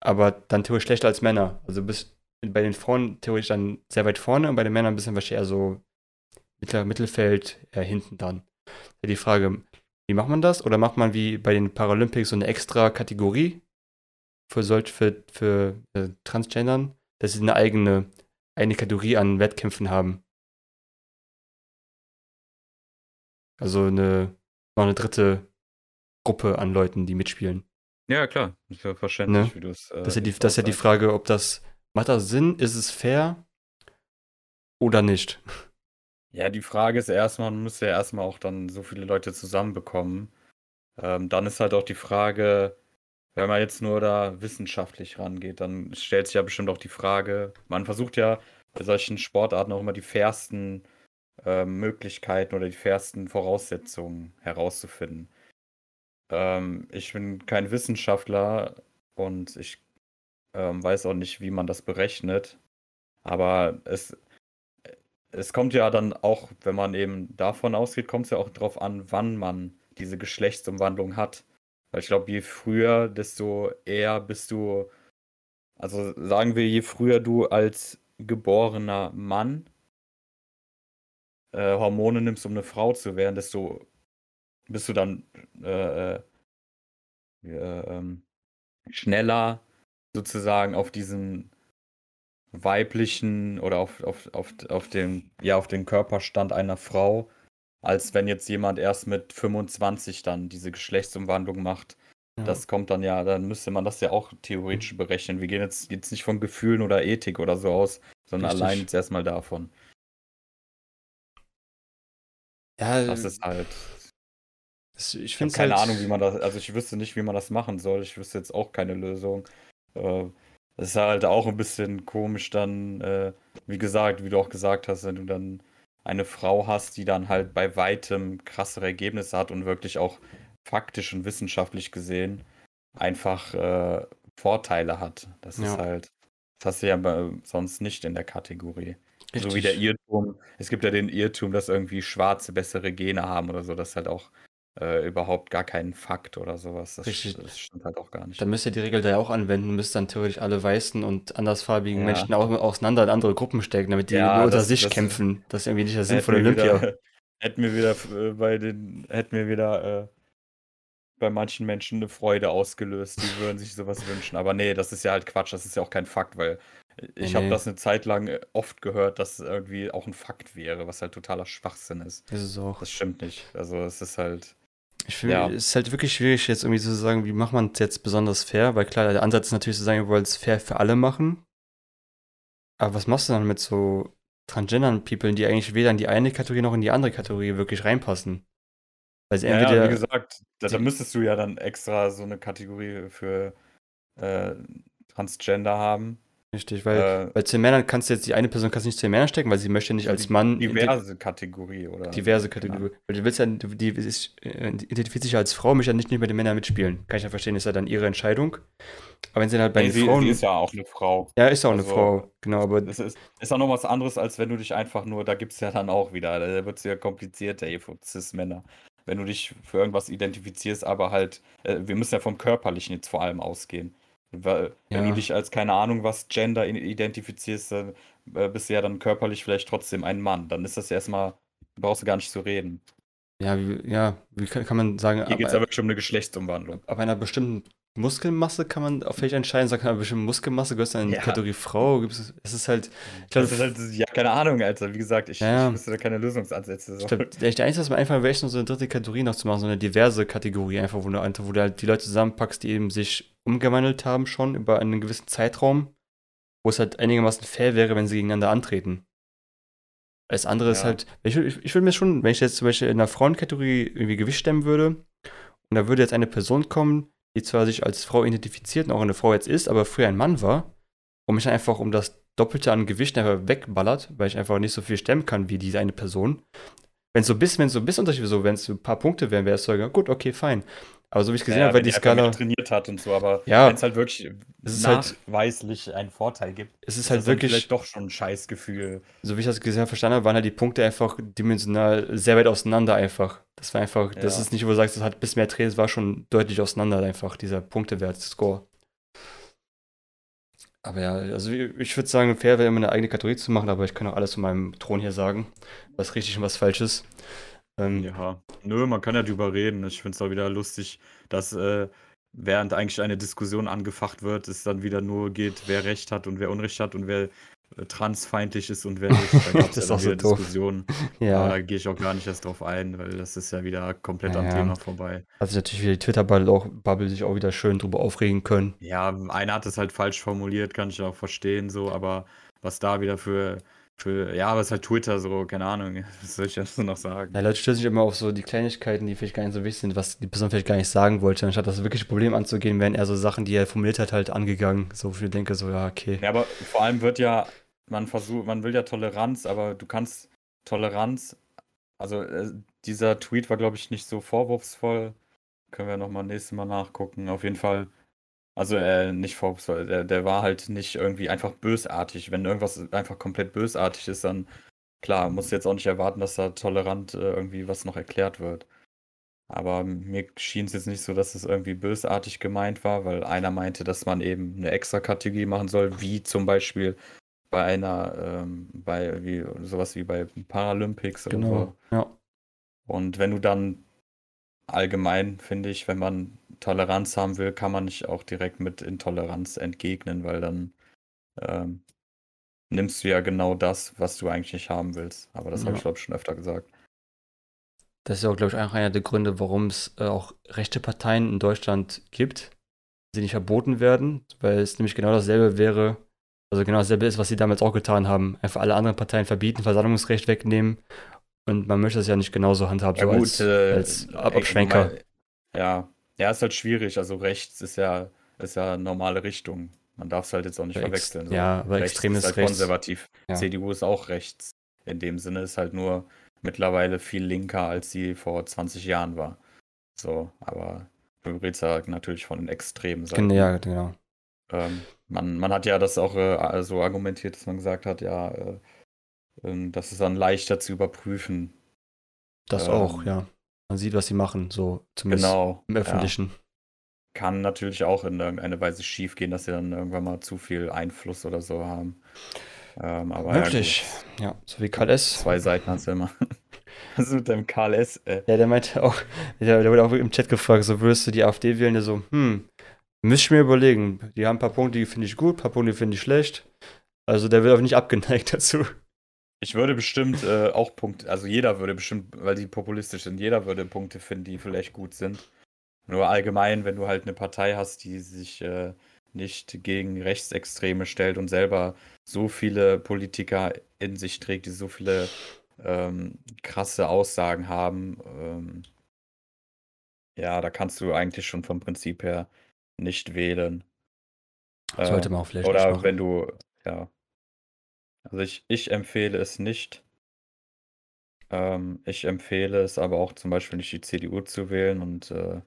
aber dann theoretisch schlechter als Männer. Also bist bei den Frauen theoretisch dann sehr weit vorne und bei den Männern ein bisschen wahrscheinlich eher so Mittler, Mittelfeld, eher hinten dann. Die Frage, wie macht man das? Oder macht man wie bei den Paralympics so eine extra Kategorie für solch, für, für äh, Transgendern, dass sie eine eigene, eine Kategorie an Wettkämpfen haben? Also eine, noch eine dritte Gruppe an Leuten, die mitspielen. Ja, klar. Ist ja verständlich, Ne? wie du es. Äh, Das ist ja die, das ist ja die. Frage, ob das macht das Sinn, ist es fair oder nicht? Ja, die Frage ist erstmal, man muss ja erstmal auch dann so viele Leute zusammenbekommen. Ähm, dann ist halt auch die Frage, wenn man jetzt nur da wissenschaftlich rangeht, dann stellt sich ja bestimmt auch die Frage, man versucht ja bei solchen Sportarten auch immer die fairsten ähm, Möglichkeiten oder die fairsten Voraussetzungen herauszufinden. Ähm, ich bin kein Wissenschaftler und ich ähm, weiß auch nicht, wie man das berechnet. Aber es, es kommt ja dann auch, wenn man eben davon ausgeht, kommt es ja auch darauf an, wann man diese Geschlechtsumwandlung hat. Weil ich glaube, je früher, desto eher bist du, also sagen wir, je früher du als geborener Mann äh, Hormone nimmst, um eine Frau zu werden, desto bist du dann äh, äh, äh, ähm, schneller sozusagen auf diesen weiblichen oder auf, auf, auf, auf, den, ja, auf den Körperstand einer Frau, als wenn jetzt jemand erst mit 25 dann diese Geschlechtsumwandlung macht. Ja. Das kommt dann ja, dann müsste man das ja auch theoretisch berechnen. Wir gehen jetzt, jetzt nicht von Gefühlen oder Ethik oder so aus, sondern Richtig. allein jetzt erstmal davon. Ja, das ist halt. Das, ich habe keine halt... Ahnung, wie man das, also ich wüsste nicht, wie man das machen soll. Ich wüsste jetzt auch keine Lösung. Äh, das ist halt auch ein bisschen komisch dann, äh, wie gesagt, wie du auch gesagt hast, wenn du dann eine Frau hast, die dann halt bei weitem krassere Ergebnisse hat und wirklich auch faktisch und wissenschaftlich gesehen einfach äh, Vorteile hat. Das ja. ist halt, das hast du ja sonst nicht in der Kategorie. Richtig. So wie der Irrtum. Es gibt ja den Irrtum, dass irgendwie Schwarze bessere Gene haben oder so. Das ist halt auch äh, überhaupt gar kein Fakt oder sowas. Das, Richtig. das stimmt halt auch gar nicht. Dann müsst ihr die Regel da ja auch anwenden, müsst dann theoretisch alle weißen und andersfarbigen ja. Menschen auch auseinander in andere Gruppen stecken, damit die ja, nur unter das, sich das kämpfen. Das ist irgendwie nicht der Sinn von Olympia. Wieder, hätten wir wieder äh, bei den, hätten wir wieder äh, bei manchen Menschen eine Freude ausgelöst. Die würden sich sowas wünschen. Aber nee, das ist ja halt Quatsch. Das ist ja auch kein Fakt, weil ich nee. habe das eine Zeit lang äh, oft gehört, dass es irgendwie auch ein Fakt wäre, was halt totaler Schwachsinn ist. Ist es auch. Das stimmt nicht. Also es ist halt. Ich finde, ja. es ist halt wirklich schwierig, jetzt irgendwie zu sagen, wie macht man es jetzt besonders fair, weil klar, der Ansatz ist natürlich zu sagen, wir wollen es fair für alle machen. Aber was machst du dann mit so transgendern People, die eigentlich weder in die eine Kategorie noch in die andere Kategorie wirklich reinpassen? Also entweder, ja, wie gesagt, da, da, müsstest du ja dann extra so eine Kategorie für äh, Transgender haben. Richtig, weil, äh, weil zu den Männern kannst du jetzt die eine Person kannst nicht zu den Männern stecken, weil sie möchte nicht als Mann. Diverse Kategorie, oder? Diverse Kategorie. Weil du willst ja, die, ist, äh, identifiziert sich als Frau, möchte ja nicht, nicht mit den Männern mitspielen. Kann ich ja verstehen, ist ja dann ihre Entscheidung. Aber wenn sie dann halt bei nee, den Frauen. Sie ist ja auch eine Frau. Ja, ist auch also, eine Frau, genau. Aber das ist, ist auch noch was anderes, als wenn du dich einfach nur, da gibt es ja dann auch wieder, da wird es ja komplizierter, eh, Cis-Männer wenn du dich für irgendwas identifizierst, aber halt, äh, wir müssen ja vom Körperlichen jetzt vor allem ausgehen. Weil, ja. Wenn du dich als, keine Ahnung, was Gender identifizierst, dann äh, bist du ja dann körperlich vielleicht trotzdem ein Mann. Dann ist das erstmal, brauchst du gar nicht zu reden. Ja, wie, ja, wie kann, kann man sagen. Hier geht es ja wirklich um eine Geschlechtsumwandlung. Ab einer bestimmten Muskelmasse kann man auf welche entscheiden, sagt man, aber bestimmte Muskelmasse gehört in die ja. Kategorie Frau. es, es ist halt. Ich glaub, das ist halt, ja, keine Ahnung, Alter. Wie gesagt, ich, ja. ich wüsste da keine Lösungsansätze. So. Ich glaube, der einzige, was man einfach wäre, noch so eine dritte Kategorie noch zu machen, so eine diverse Kategorie, einfach, wo du, wo du halt die Leute zusammenpackst, die eben sich umgewandelt haben schon über einen gewissen Zeitraum, wo es halt einigermaßen fair wäre, wenn sie gegeneinander antreten. Alles andere ja. ist halt, ich, ich, ich würde mir schon, wenn ich jetzt zum Beispiel in einer Frauenkategorie irgendwie Gewicht stemmen würde, und da würde jetzt eine Person kommen, die zwar sich als Frau identifiziert und auch eine Frau jetzt ist, aber früher ein Mann war und mich einfach um das Doppelte an Gewicht einfach wegballert, weil ich einfach nicht so viel stemmen kann wie diese eine Person. Wenn es so bis, wenn so bis Unterschied so, wenn es ein paar Punkte wären, wäre es so, gut, okay, fein. Aber so wie ich gesehen ja, habe, weil die Skala. trainiert hat und so, aber ja, wenn es halt wirklich es halt nachweislich halt, einen Vorteil gibt, es ist halt wirklich. vielleicht doch schon ein Scheißgefühl. So wie ich das gesehen habe, verstanden habe, waren halt die Punkte einfach dimensional sehr weit auseinander einfach. Das war einfach, ja. das ist nicht, wo du sagst, das hat bis mehr Training, es war schon deutlich auseinander einfach, dieser Punktewert, Score. Aber ja, also ich würde sagen, fair wäre immer eine eigene Kategorie zu machen, aber ich kann auch alles zu meinem Thron hier sagen, was richtig und was falsch ist. Ähm, ja, nö, man kann ja drüber reden. Ich finde es auch wieder lustig, dass äh, während eigentlich eine Diskussion angefacht wird, es dann wieder nur geht, wer Recht hat und wer Unrecht hat und wer äh, transfeindlich ist und wer nicht. Da gab es ja wieder so Diskussionen. Ja. da gehe ich auch gar nicht erst drauf ein, weil das ist ja wieder komplett ja, am Thema vorbei. Also natürlich wieder die Twitter-Bubble auch, Bubble sich auch wieder schön drüber aufregen können. Ja, einer hat es halt falsch formuliert, kann ich auch verstehen, so, aber was da wieder für, ja, aber es ist halt Twitter so, keine Ahnung, was soll ich dazu noch sagen? Ja, Leute stößen sich immer auf so die Kleinigkeiten, die vielleicht gar nicht so wichtig sind, was die Person vielleicht gar nicht sagen wollte. Anstatt das wirkliche Problem anzugehen, werden eher so Sachen, die er formuliert hat, halt angegangen. So, ich denke so, ja, okay. Ja, aber vor allem wird ja, man versucht, man will ja Toleranz, aber du kannst Toleranz, also äh, dieser Tweet war, glaube ich, nicht so vorwurfsvoll. Können wir nochmal nächstes Mal nachgucken. Auf jeden Fall also äh, nicht vorwurfsvoll, der, der war halt nicht irgendwie einfach bösartig. Wenn irgendwas einfach komplett bösartig ist, dann klar, musst du jetzt auch nicht erwarten, dass da tolerant äh, irgendwie was noch erklärt wird. Aber mir schien es jetzt nicht so, dass es irgendwie bösartig gemeint war, weil einer meinte, dass man eben eine extra Kategorie machen soll, wie zum Beispiel bei einer, ähm, bei wie sowas wie bei Paralympics genau, oder so. Ja. Und wenn du dann allgemein, finde ich, wenn man Toleranz haben will, kann man nicht auch direkt mit Intoleranz entgegnen, weil dann ähm, nimmst du ja genau das, was du eigentlich nicht haben willst. Aber das ja. habe ich, glaube ich, schon öfter gesagt. Das ist auch, glaube ich, auch einer der Gründe, warum es äh, auch rechte Parteien in Deutschland gibt, die nicht verboten werden, weil es nämlich genau dasselbe wäre, also genau dasselbe ist, was sie damals auch getan haben. Einfach alle anderen Parteien verbieten, Versammlungsrecht wegnehmen und man möchte das ja nicht genauso handhaben, ja, so gut, als, äh, als Abschwenker. Ja, ja, ist halt schwierig. Also rechts ist ja, ist ja normale Richtung. Man darf es halt jetzt auch nicht Ex verwechseln. So. Ja, aber rechts extrem ist halt rechts. konservativ. Ja. CDU ist auch rechts. In dem Sinne ist halt nur mittlerweile viel linker, als sie vor 20 Jahren war. So, aber du redest ja natürlich von den extremen Seiten. Ja, genau. Ähm, man, man hat ja das auch äh, so argumentiert, dass man gesagt hat, ja, äh, das ist dann leichter zu überprüfen. Das Ähm, auch, ja. Man sieht, was sie machen, so zumindest Genau. im Ja. Öffentlichen. Kann natürlich auch in irgendeiner Weise schief gehen, dass sie dann irgendwann mal zu viel Einfluss oder so haben. Ähm, aber ja, Möglich. gut. Ja, so wie Karl S. Zwei Seiten hast du immer. Was ist mit deinem KLS? Äh, Ja, der meinte auch, der, der wurde auch im Chat gefragt, so würdest du die AfD wählen? Der so, hm, müsste ich mir überlegen. Die haben ein paar Punkte, die finde ich gut, ein paar Punkte, die finde ich schlecht. Also der wird auch nicht abgeneigt dazu. Ich würde bestimmt äh, auch Punkte, also jeder würde bestimmt, weil die populistisch sind, jeder würde Punkte finden, die vielleicht gut sind. Nur allgemein, wenn du halt eine Partei hast, die sich äh, nicht gegen Rechtsextreme stellt und selber so viele Politiker in sich trägt, die so viele ähm, krasse Aussagen haben, ähm, ja, da kannst du eigentlich schon vom Prinzip her nicht wählen. Sollte Äh, man auch vielleicht Oder wenn du, ja. Also ich, ich empfehle es nicht. Ähm, ich empfehle es aber auch zum Beispiel nicht die CDU zu wählen und äh,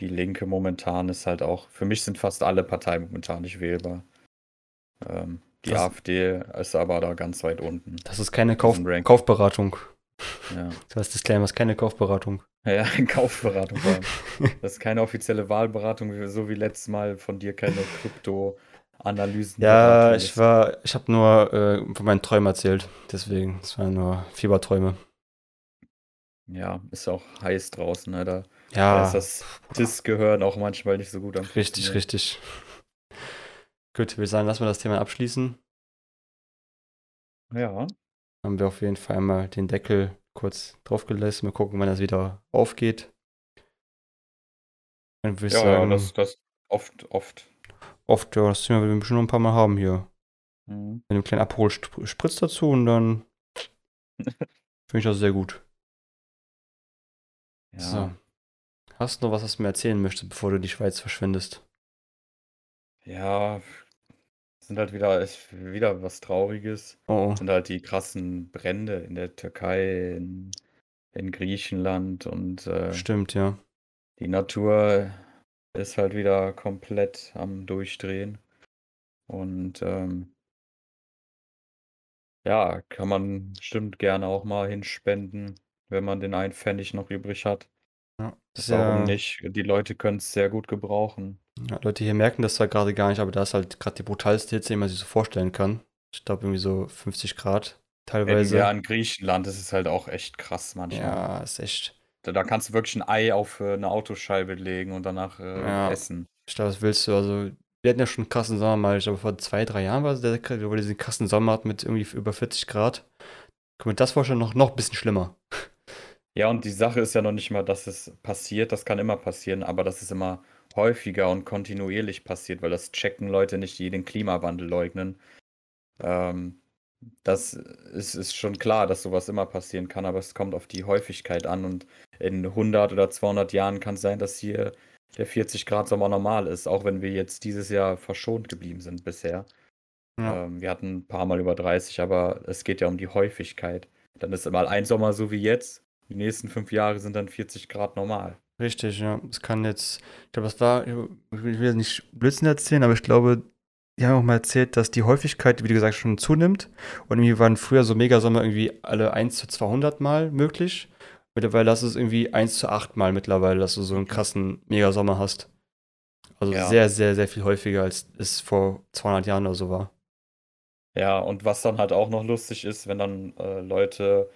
die Linke momentan ist halt auch, für mich sind fast alle Parteien momentan nicht wählbar. Ähm, die Das- AfD ist aber da ganz weit unten. Das ist keine Kauf. Kaufberatung. Ja, Das Disclaimer ist keine Kaufberatung. ja Kaufberatung. Das ist keine offizielle Wahlberatung, so wie letztes Mal von dir keine Krypto-Analysen. Ja, ich war, ich habe nur äh, von meinen Träumen erzählt. Deswegen, es waren nur Fieberträume. Ja, ist auch heiß draußen, ne? Da, da Ja, ist das Dis-Gehirn auch manchmal nicht so gut am richtig, richtig. Gut, wir sagen, lassen wir das Thema abschließen. Ja, Haben wir auf jeden Fall einmal den Deckel kurz draufgelassen. Wir gucken, wann das wieder aufgeht. Dann würde ich ja, ja, sagen, das, das oft, oft. Oft, ja, das Thema werden wir bestimmt noch ein paar Mal haben hier. Mhm. Mit einem kleinen Abholspritz dazu und dann finde ich das sehr gut. Ja. So. Hast du noch was, was du mir erzählen möchtest, bevor du die Schweiz verschwindest? Ja, sind halt wieder, wieder was Trauriges. Oh, oh. Sind halt die krassen Brände in der Türkei, in, in Griechenland und äh, stimmt, ja. die Natur ist halt wieder komplett am Durchdrehen. Und ähm, ja, kann man bestimmt gerne auch mal hinspenden, wenn man den einen Pfennig noch übrig hat. ja. Das Warum ja, nicht? Die Leute können es sehr gut gebrauchen. ja, Leute hier merken das zwar gerade gar nicht, aber da ist halt gerade die brutalste Hitze, die man sich so vorstellen kann. Ich glaube, irgendwie so 50 Grad teilweise. Ja, in Griechenland ist es halt auch echt krass manchmal. Ja, ist echt. Da, da kannst du wirklich ein Ei auf äh, eine Autoscheibe legen und danach äh, Ja. essen. Ich glaube, was willst du? Also, wir hatten ja schon einen krassen Sommer mal. Ich glaube, vor zwei, drei Jahren war es, der, wo wir diesen krassen Sommer hatten mit irgendwie über 40 Grad. Kann mir das vorstellen, noch, noch ein bisschen schlimmer. Ja, und die Sache ist ja noch nicht mal, dass es passiert, das kann immer passieren, aber dass es immer häufiger und kontinuierlich passiert, weil das checken Leute nicht, die den Klimawandel leugnen. Ähm, das ist, ist schon klar, dass sowas immer passieren kann, aber es kommt auf die Häufigkeit an und in 100 oder 200 Jahren kann es sein, dass hier der 40 Grad Sommer normal ist, auch wenn wir jetzt dieses Jahr verschont geblieben sind bisher. Ja. Ähm, wir hatten ein paar Mal über 30, aber es geht ja um die Häufigkeit. Dann ist mal ein Sommer so wie jetzt. Die nächsten fünf Jahre sind dann 40 Grad normal. Richtig, ja. Es kann jetzt, ich glaube, das war, ich will nicht Blödsinn erzählen, aber ich glaube, die haben auch mal erzählt, dass die Häufigkeit, wie du gesagt schon zunimmt. Und irgendwie waren früher so Megasommer irgendwie alle 1 zu 200 Mal möglich. Mittlerweile hast du es irgendwie 1 zu 8 Mal mittlerweile, dass du so einen krassen Megasommer hast. Also Ja. sehr, sehr, sehr viel häufiger, als es vor 200 Jahren oder so war. Ja, und was dann halt auch noch lustig ist, wenn dann äh, Leute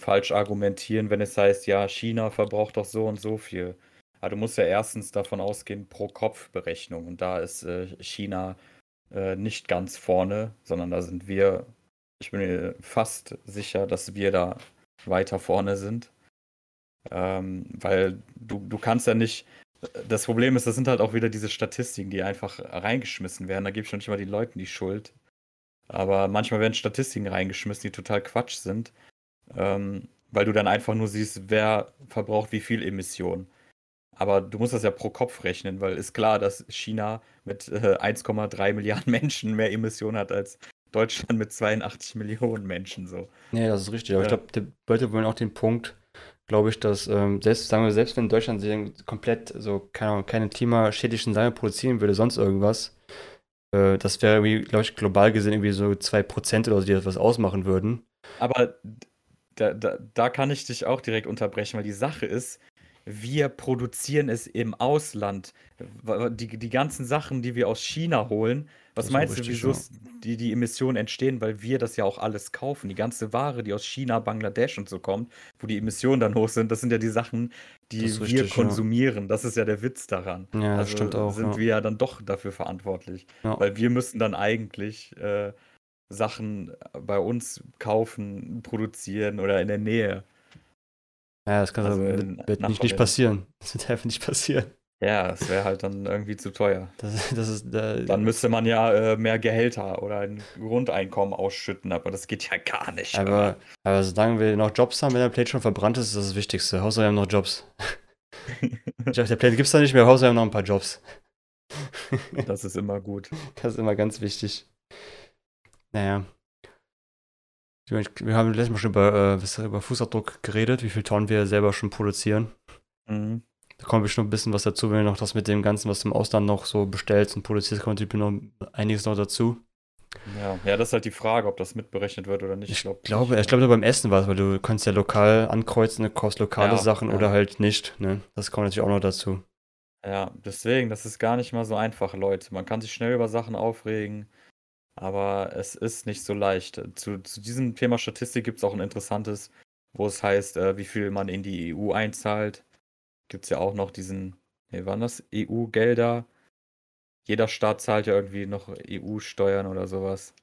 falsch argumentieren, wenn es heißt, ja, China verbraucht doch so und so viel. Aber du musst ja erstens davon ausgehen, pro Kopf Berechnung. Und da ist äh, China äh, nicht ganz vorne, sondern da sind wir, ich bin mir fast sicher, dass wir da weiter vorne sind. Ähm, weil du, du kannst ja nicht. Das Problem ist, das sind halt auch wieder diese Statistiken, die einfach reingeschmissen werden. Da gebe ich noch nicht mal den Leuten die Schuld. Aber manchmal werden Statistiken reingeschmissen, die total Quatsch sind. Ähm, weil du dann einfach nur siehst, wer verbraucht wie viel Emissionen. Aber du musst das ja pro Kopf rechnen, weil ist klar, dass China mit äh, 1,3 Milliarden Menschen mehr Emissionen hat als Deutschland mit 82 Millionen Menschen so. Nee, das ist richtig. Aber ja. ich glaube, die Leute wollen auch den Punkt, glaube ich, dass ähm, selbst, sagen wir, selbst wenn Deutschland komplett so keine, keine klimaschädlichen Sachen produzieren würde, sonst irgendwas, äh, das wäre irgendwie, glaube ich, global gesehen irgendwie so 2% oder so, die das ausmachen würden. Aber da, da, da kann ich dich auch direkt unterbrechen, weil die Sache ist, wir produzieren es im Ausland. Die, die ganzen Sachen, die wir aus China holen, was meinst du, wieso die, die Emissionen entstehen? Weil wir das ja auch alles kaufen. Die ganze Ware, die aus China, Bangladesch und so kommt, wo die Emissionen dann hoch sind, das sind ja die Sachen, die wir richtig, konsumieren. Ja. Das ist ja der Witz daran. Ja, also stimmt auch. Sind ja. wir ja dann doch dafür verantwortlich. Ja. Weil wir müssen dann eigentlich äh, Sachen bei uns kaufen, produzieren oder in der Nähe. Ja, das kann also wird, wird nicht, nicht passieren. Das wird einfach nicht passieren. Ja, das wäre halt dann irgendwie zu teuer. Das, das ist, äh, dann müsste man ja äh, mehr Gehälter oder ein Grundeinkommen ausschütten, aber das geht ja gar nicht. Aber, aber solange wir noch Jobs haben, wenn der Plate schon verbrannt ist, ist das das Wichtigste. Hauptsache wir haben noch Jobs. ich dachte, der Plate gibt es da nicht mehr, Hauptsache wir haben noch ein paar Jobs. das ist immer gut. Das ist immer ganz wichtig. Naja. Wir haben letztes Mal schon über, äh, über Fußabdruck geredet, wie viel Tonnen wir selber schon produzieren. Mhm. Da kommt bestimmt ein bisschen was dazu, wenn du noch das mit dem Ganzen, was du im Ausland noch so bestellst und produzierst, kommt noch einiges noch dazu. Ja, ja, das ist halt die Frage, ob das mitberechnet wird oder nicht. Ich, glaub, glaube, ich glaube, beim Essen war es, weil du kannst ja lokal ankreuzen, du kaufst lokale ja, Sachen ja. oder halt nicht. Ne? Das kommt natürlich auch noch dazu. Ja, deswegen, das ist gar nicht mal so einfach, Leute. Man kann sich schnell über Sachen aufregen. Aber es ist nicht so leicht. Zu, zu diesem Thema Statistik gibt es auch ein interessantes, wo es heißt, äh, wie viel man in die EU einzahlt. Gibt es ja auch noch diesen, nee, waren das EU-Gelder? Jeder Staat zahlt ja irgendwie noch EU-Steuern oder sowas.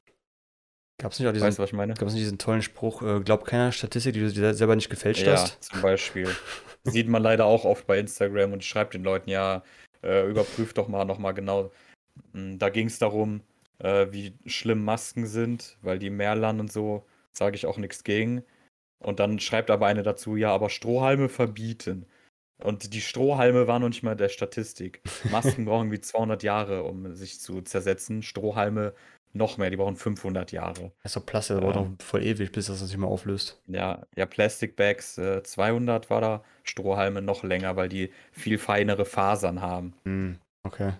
Gab es nicht auch diesen, weißt, was ich meine? Gab es nicht diesen tollen Spruch, äh, glaub keiner Statistik, die du dir selber nicht gefälscht ja, hast? Ja, zum Beispiel. Sieht man leider auch oft bei Instagram und schreibt den Leuten, ja, äh, überprüft doch mal nochmal genau. Hm, da ging es darum, äh, wie schlimm Masken sind, weil die Meerland und so, sage ich auch nichts gegen. Und dann schreibt aber eine dazu, ja, aber Strohhalme verbieten. Und die Strohhalme waren noch nicht mal der Statistik. Masken brauchen wie 200 Jahre, um sich zu zersetzen. Strohhalme noch mehr, die brauchen 500 Jahre. Doch Plastik, das braucht ähm, noch voll ewig, bis das sich mal auflöst. Ja, ja Plastic Bags äh, 200 war da, Strohhalme noch länger, weil die viel feinere Fasern haben. Mm, okay.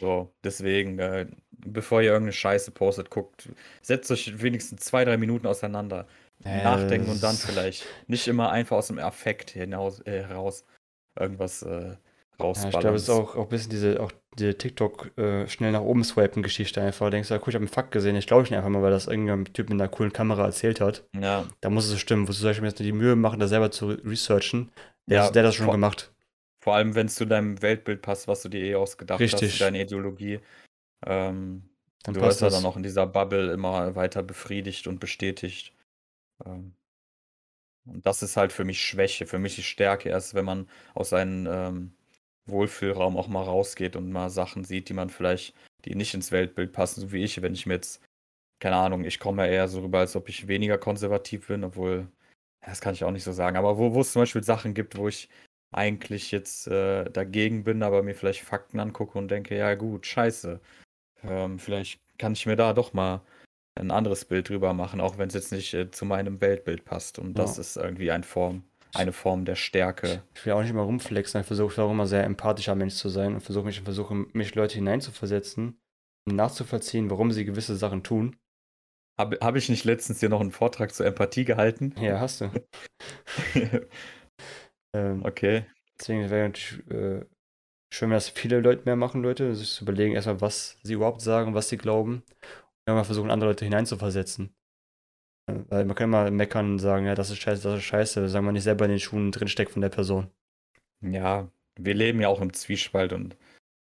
So, deswegen, äh, bevor ihr irgendeine Scheiße postet, guckt, setzt euch wenigstens zwei, drei Minuten auseinander. Äh, nachdenken und dann vielleicht. Nicht immer einfach aus dem Affekt hinaus, äh, heraus irgendwas äh, rausballern. Ja, ich glaube, es ist auch, auch ein bisschen diese, auch die TikTok äh, schnell nach oben swipen Geschichte einfach. Du denkst, ja, guck, ich habe einen Fakt gesehen, ich glaube ich nicht einfach mal, weil das irgendein Typ mit einer coolen Kamera erzählt hat. Ja. Da muss es stimmen. Wo du zum jetzt die Mühe machen, da selber zu researchen. Der, ja, der hat das schon gemacht. Vor allem, wenn es zu deinem Weltbild passt, was du dir eh ausgedacht Richtig. hast, deine Ideologie. Ähm, dann du wirst ja dann auch in dieser Bubble immer weiter befriedigt und bestätigt. Ähm, und das ist halt für mich Schwäche, für mich die Stärke erst, wenn man aus seinem ähm, Wohlfühlraum auch mal rausgeht und mal Sachen sieht, die man vielleicht, die nicht ins Weltbild passen, so wie ich, wenn ich mir jetzt, keine Ahnung, ich komme ja eher so rüber, als ob ich weniger konservativ bin, obwohl, das kann ich auch nicht so sagen, aber wo, wo es zum Beispiel Sachen gibt, wo ich eigentlich jetzt äh, dagegen bin, aber mir vielleicht Fakten angucke und denke, ja gut, scheiße. Ähm, vielleicht kann ich mir da doch mal ein anderes Bild drüber machen, auch wenn es jetzt nicht äh, zu meinem Weltbild passt. Und das ja. ist irgendwie ein Form, eine Form der Stärke. Ich will auch nicht immer rumflexen, ich versuche auch immer sehr empathischer Mensch zu sein und versuche mich, versuche mich Leute hineinzuversetzen und nachzuvollziehen, warum sie gewisse Sachen tun. Habe hab ich nicht letztens hier noch einen Vortrag zur Empathie gehalten? Ja, hast du. Ähm, okay. Deswegen wäre natürlich äh, schön, wenn das viele Leute mehr machen, Leute, sich zu überlegen, erstmal, was sie überhaupt sagen, was sie glauben. Und dann mal versuchen, andere Leute hineinzuversetzen. Äh, weil man kann immer meckern und sagen, ja, das ist scheiße, das ist scheiße, sagen wir nicht selber in den Schuhen drinsteckt von der Person. Ja, wir leben ja auch im Zwiespalt und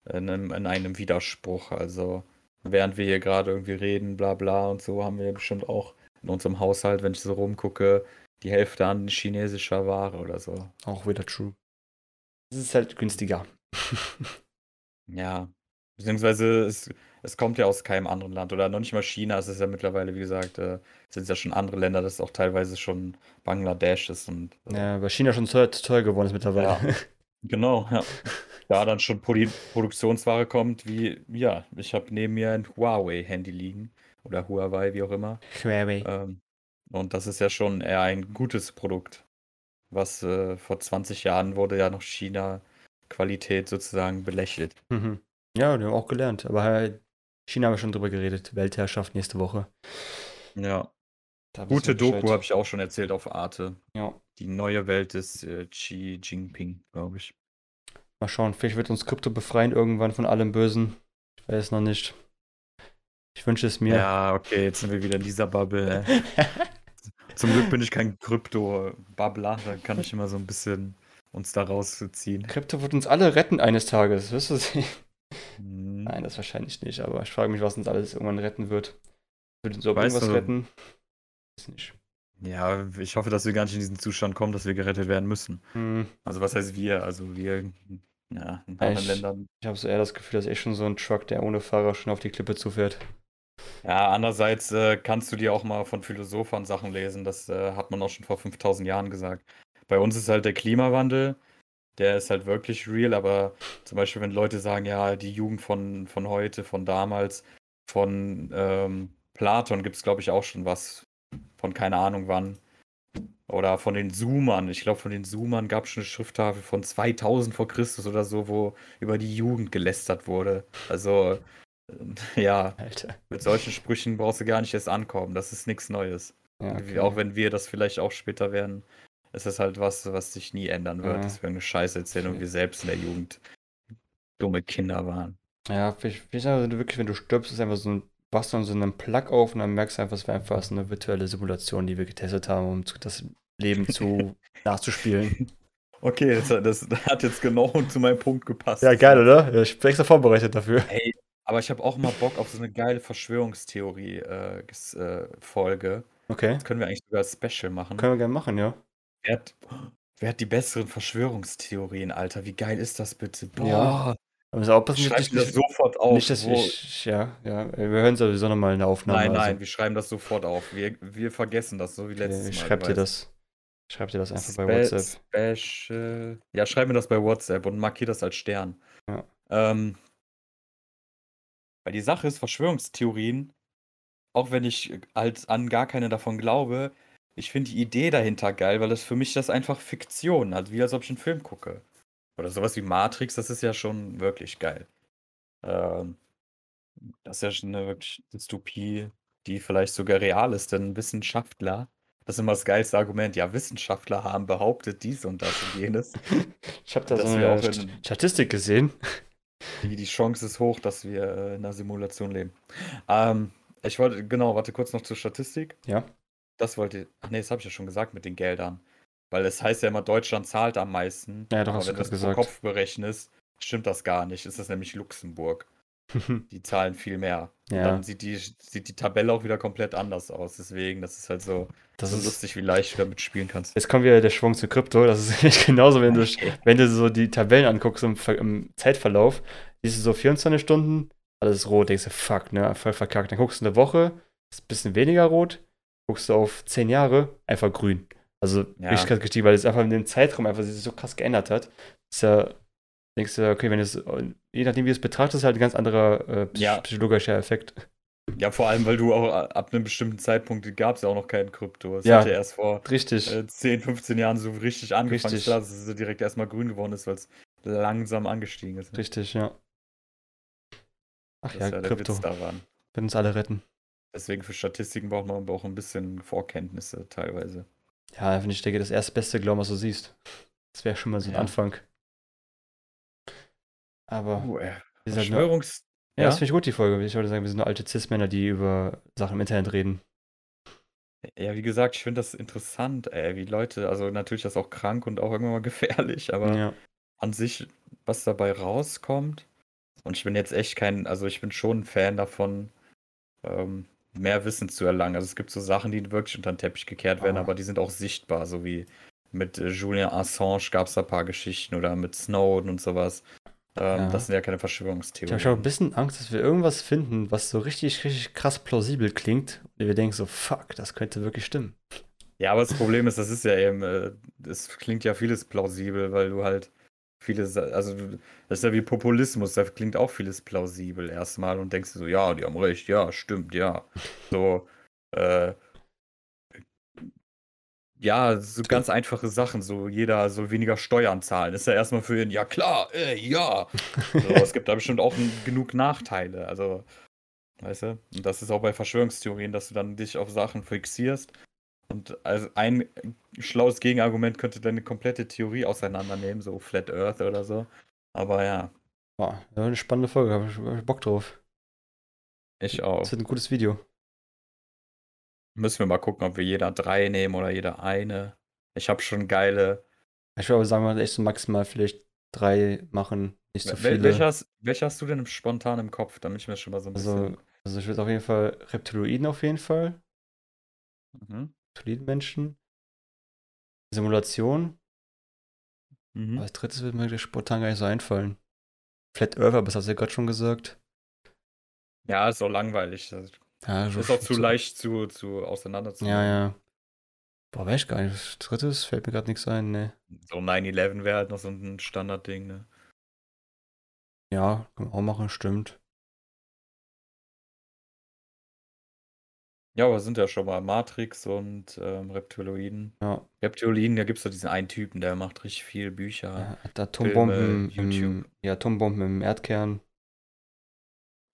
in einem, in einem Widerspruch. Also während wir hier gerade irgendwie reden, bla bla und so, haben wir bestimmt auch in unserem Haushalt, wenn ich so rumgucke, die Hälfte an chinesischer Ware oder so. Auch wieder true. Es ist halt günstiger. ja. Beziehungsweise es, es kommt ja aus keinem anderen Land oder noch nicht mal China. Es ist ja mittlerweile, wie gesagt, äh, sind ja schon andere Länder, das ist auch teilweise schon Bangladesch ist und. Äh, ja, weil China schon teuer, teuer geworden ist mittlerweile. Ja. Genau, ja. Da dann schon Produ Produktionsware kommt, wie, ja, ich habe neben mir ein Huawei-Handy liegen oder Huawei, wie auch immer. Huawei. Ähm, und das ist ja schon eher ein gutes Produkt. Was äh, vor 20 Jahren wurde ja noch China Qualität sozusagen belächelt. Mhm. Ja, wir haben auch gelernt. Aber halt, China haben wir schon drüber geredet. Weltherrschaft nächste Woche. Ja. Gute Doku habe ich auch schon erzählt auf Arte. Ja. Die neue Welt des äh, Xi Jinping, glaube ich. Mal schauen, vielleicht wird uns Krypto befreien irgendwann von allem Bösen. Ich weiß noch nicht. Ich wünsche es mir. Ja, okay, jetzt sind wir wieder in dieser Bubble. Zum Glück bin ich kein Krypto-Bubbler, da kann ich immer so ein bisschen uns da rausziehen. Krypto wird uns alle retten eines Tages, wirst du sehen. Hm. Nein, das wahrscheinlich nicht, aber ich frage mich, was uns alles irgendwann retten wird. Wird uns irgendwas du, retten? Weiß nicht. Ja, ich hoffe, dass wir gar nicht in diesen Zustand kommen, dass wir gerettet werden müssen. Hm. Also was heißt wir? Also wir, ja, in anderen ich, Ländern. Ich habe so eher das Gefühl, dass ich schon so ein Truck, der ohne Fahrer schon auf die Klippe zufährt. Ja, andererseits äh, kannst du dir auch mal von Philosophen Sachen lesen. Das äh, hat man auch schon vor 5000 Jahren gesagt. Bei uns ist halt der Klimawandel, der ist halt wirklich real, aber zum Beispiel, wenn Leute sagen, ja, die Jugend von, von heute, von damals, von ähm, Platon gibt es, glaube ich, auch schon was von keine Ahnung wann. Oder von den Zoomern. Ich glaube, von den Zoomern gab es schon eine Schrifttafel von 2000 vor Christus oder so, wo über die Jugend gelästert wurde. Also, ja, Alter. mit solchen Sprüchen brauchst du gar nicht erst ankommen. Das ist nichts Neues. Ja, okay. Auch wenn wir das vielleicht auch später werden, ist es halt was, was sich nie ändern wird. Ja. Das wäre eine Scheiße erzählen okay. und wir selbst in der Jugend dumme Kinder waren. Ja, ich, ich sage wirklich, wenn du stirbst, ist einfach so ein wachst du dann so einen Plug auf und dann merkst du einfach, es wäre einfach eine virtuelle Simulation, die wir getestet haben, um das Leben zu nachzuspielen. Okay, das, das, hat jetzt genau zu meinem Punkt gepasst. Ja, geil, oder? Ich bin extra vorbereitet dafür. Ey, aber ich habe auch mal Bock auf so eine geile Verschwörungstheorie-Folge. Äh, äh, okay. Das können wir eigentlich sogar Special machen. Können wir gerne machen, ja. Wer hat, wer hat die besseren Verschwörungstheorien, Alter? Wie geil ist das bitte? Boah. Ja. Aber es auch passiert, Schreib das sofort auf. Nicht, dass ich, ja, ja, wir hören sowieso nochmal eine Aufnahme. Nein, nein, also. wir schreiben das sofort auf. Wir, wir vergessen das, so wie letztes okay, ich Mal. Schreib dir das. Schreib dir das einfach Spe bei WhatsApp. Special. Ja, schreib mir das bei WhatsApp und markier das als Stern. Ja. Ähm, weil die Sache ist, Verschwörungstheorien, auch wenn ich halt an gar keine davon glaube, ich finde die Idee dahinter geil, weil das für mich das einfach Fiktion, also wie als ob ich einen Film gucke. Oder sowas wie Matrix, das ist ja schon wirklich geil. Ähm, das ist ja schon eine wirklich Dystopie, die vielleicht sogar real ist, denn Wissenschaftler, das ist immer das geilste Argument, ja, Wissenschaftler haben behauptet dies und das und jenes. ich habe da so eine in, Statistik gesehen. Die, die Chance ist hoch, dass wir äh, in einer Simulation leben. Ähm, ich wollte, genau, warte kurz noch zur Statistik. Ja. Das wollte, ach nee, das habe ich ja schon gesagt mit den Geldern. Weil es heißt ja immer, Deutschland zahlt am meisten. Ja, doch, aber wenn du das gesagt. pro Kopf berechnest, stimmt das gar nicht. Es ist nämlich Luxemburg. die zahlen viel mehr. Ja. dann sieht die, sieht die Tabelle auch wieder komplett anders aus. Deswegen, das ist halt so, das so ist lustig, wie leicht du damit spielen kannst. Jetzt kommt wieder der Schwung zu Krypto. Das ist nämlich genauso, wenn du, wenn du so die Tabellen anguckst im, im Zeitverlauf, siehst du so 24 Stunden, alles rot, denkst du, fuck, ne, voll verkackt. Dann guckst du eine Woche, ist ein bisschen weniger rot, guckst du auf 10 Jahre, einfach grün. Also ja. richtig krass gestiegen, weil es einfach in dem Zeitraum einfach sich so krass geändert hat. Ist ja, denkst du, okay, wenn es, je nachdem wie du es betrachtest, ist halt ein ganz anderer äh, ja. psychologischer Effekt. Ja, vor allem, weil du auch ab einem bestimmten Zeitpunkt gab es ja auch noch keinen Krypto. Es ja, hat ja erst vor richtig. Äh, 10, 15 Jahren so richtig angefangen, richtig. dass es direkt erstmal grün geworden ist, weil es langsam angestiegen ist. Richtig, ja. Ach das ja, ja Krypto. Daran. Wird uns alle retten. Deswegen für Statistiken braucht man auch ein bisschen Vorkenntnisse teilweise. Ja, finde ich, denke, das erste Beste glauben, was du siehst. Das wäre schon mal so ein ja. Anfang. Aber. Uh, äh, Verschwörungs. ja, ja, das finde ich gut, die Folge. Ich wollte sagen, wir sind nur alte Cis-Männer, die über Sachen im Internet reden. Ja, wie gesagt, ich finde das interessant, ey, wie Leute, also natürlich ist das auch krank und auch irgendwann mal gefährlich, aber ja. an sich, was dabei rauskommt. Und ich bin jetzt echt kein, also ich bin schon ein Fan davon, ähm, mehr Wissen zu erlangen. Also es gibt so Sachen, die wirklich unter den Teppich gekehrt werden, Ah. aber die sind auch sichtbar, so wie mit äh, Julian Assange gab es da ein paar Geschichten oder mit Snowden und sowas. Ähm, Ja. Das sind ja keine Ich habe Verschwörungstheorien. schon ein bisschen Angst, dass wir irgendwas finden, was so richtig, richtig krass plausibel klingt. Und wir denken so, fuck, das könnte wirklich stimmen. Ja, aber das Problem ist, das ist ja eben, äh, es klingt ja vieles plausibel, weil du halt vieles, also das ist ja wie Populismus, da klingt auch vieles plausibel erstmal und denkst du so, ja, die haben recht, ja, stimmt, ja. So, äh, ja, so ganz einfache Sachen, so jeder soll weniger Steuern zahlen. Ist ja erstmal für ihn, ja klar, äh, ja. So, es gibt da bestimmt auch genug Nachteile, also, weißt du? Und das ist auch bei Verschwörungstheorien, dass du dann dich auf Sachen fixierst und also ein schlaues Gegenargument könnte deine komplette Theorie auseinandernehmen, so Flat Earth oder so. Aber ja, Boah, eine spannende Folge, habe hab ich Bock drauf. ich auch. Das wird ein gutes Video. Müssen wir mal gucken, ob wir jeder drei nehmen oder jeder eine. Ich habe schon geile. Ich würde aber sagen, wir echt so maximal vielleicht drei machen, nicht so viele. welcher, hast, welcher hast du denn spontan im Kopf, damit ich mir schon mal so ein Also, bisschen. also ich würde auf jeden Fall Reptiloiden auf jeden Fall. Mhm. Reptiloiden-Menschen. Simulation. Mhm. Als drittes wird mir spontan gar nicht so einfallen. Flat Earth, aber das hast du ja gerade schon gesagt. Ja, ist auch langweilig. Ja, so- ist auch zu so- leicht zu, zu auseinander Ja, ja. Boah, weiß ich gar nicht. Drittes fällt mir gerade nichts ein, ne. So 9-11 wäre halt noch so ein Standardding, ne? Ja, kann man auch machen, stimmt. Ja, aber sind ja schon mal Matrix und ähm, Reptiloiden. Ja, Reptiloiden, da gibt es doch diesen einen Typen, der macht richtig viel Bücher. ja Atombomben, Filme, im, YouTube. ja, Atombomben im Erdkern.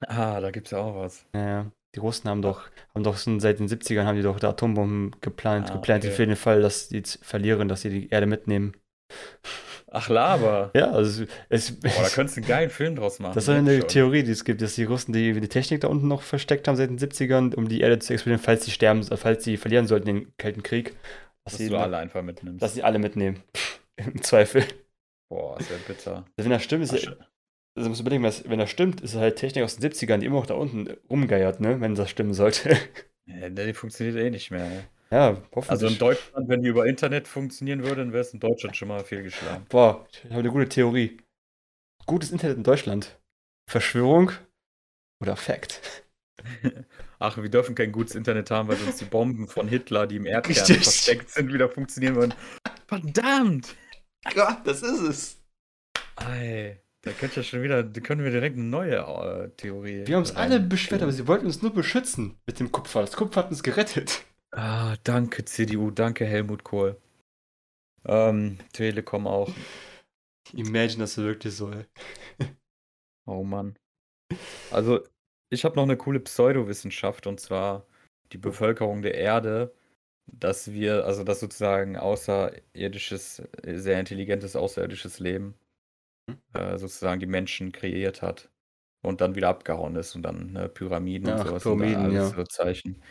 Ah, da gibt's ja auch was. Ja, ja. Die Russen haben doch, haben doch schon seit den 70ern haben die doch da Atombomben geplant, Ah, geplant okay. für den Fall, dass die verlieren, dass sie die Erde mitnehmen. Ach, Laber. Ja, also es, Boah, da könntest du einen geilen Film draus machen. Das ist eine schon. Theorie, die es gibt, dass die Russen die, die Technik da unten noch versteckt haben seit den 70ern, um die Erde zu explodieren, falls sie sterben, äh, falls sie verlieren sollten den Kalten Krieg. Dass, Dass sie, du alle einfach mitnimmst. dass sie alle mitnehmen. Im Zweifel. Boah, ist ja bitter. Also wenn das stimmt, ist Ach, also musst du überlegen, wenn das stimmt, ist halt Technik aus den 70ern, die immer noch da unten rumgeiert, ne? Wenn das stimmen sollte. Ja, die funktioniert eh nicht mehr. Ne? ja, hoffentlich. Also in Deutschland, wenn die über Internet funktionieren würde, dann wäre es in Deutschland schon mal fehlgeschlagen. Boah, ich habe eine gute Theorie. Gutes Internet in Deutschland. Verschwörung oder Fact? Ach, wir dürfen kein gutes Internet haben, weil sonst die Bomben von Hitler, die im Erdkern Richtig. versteckt sind, wieder funktionieren würden. Verdammt! Ja, das ist es. Ey, da könnt ihr schon wieder, da können wir direkt eine neue äh, Theorie. Wir haben uns alle beschwert, aber sie wollten uns nur beschützen mit dem Kupfer. Das Kupfer hat uns gerettet. Ah, danke CDU, danke Helmut Kohl. Ähm, Telekom auch. Imagine, das ist wirklich so. Oh Mann. Also, ich habe noch eine coole Pseudowissenschaft und zwar die Bevölkerung der Erde, dass wir, also dass sozusagen außerirdisches, äh, sehr intelligentes außerirdisches Leben äh, sozusagen die Menschen kreiert hat und dann wieder abgehauen ist und dann ne, Pyramiden Ach, und sowas Pyramiden, alles ja. so Zeichen,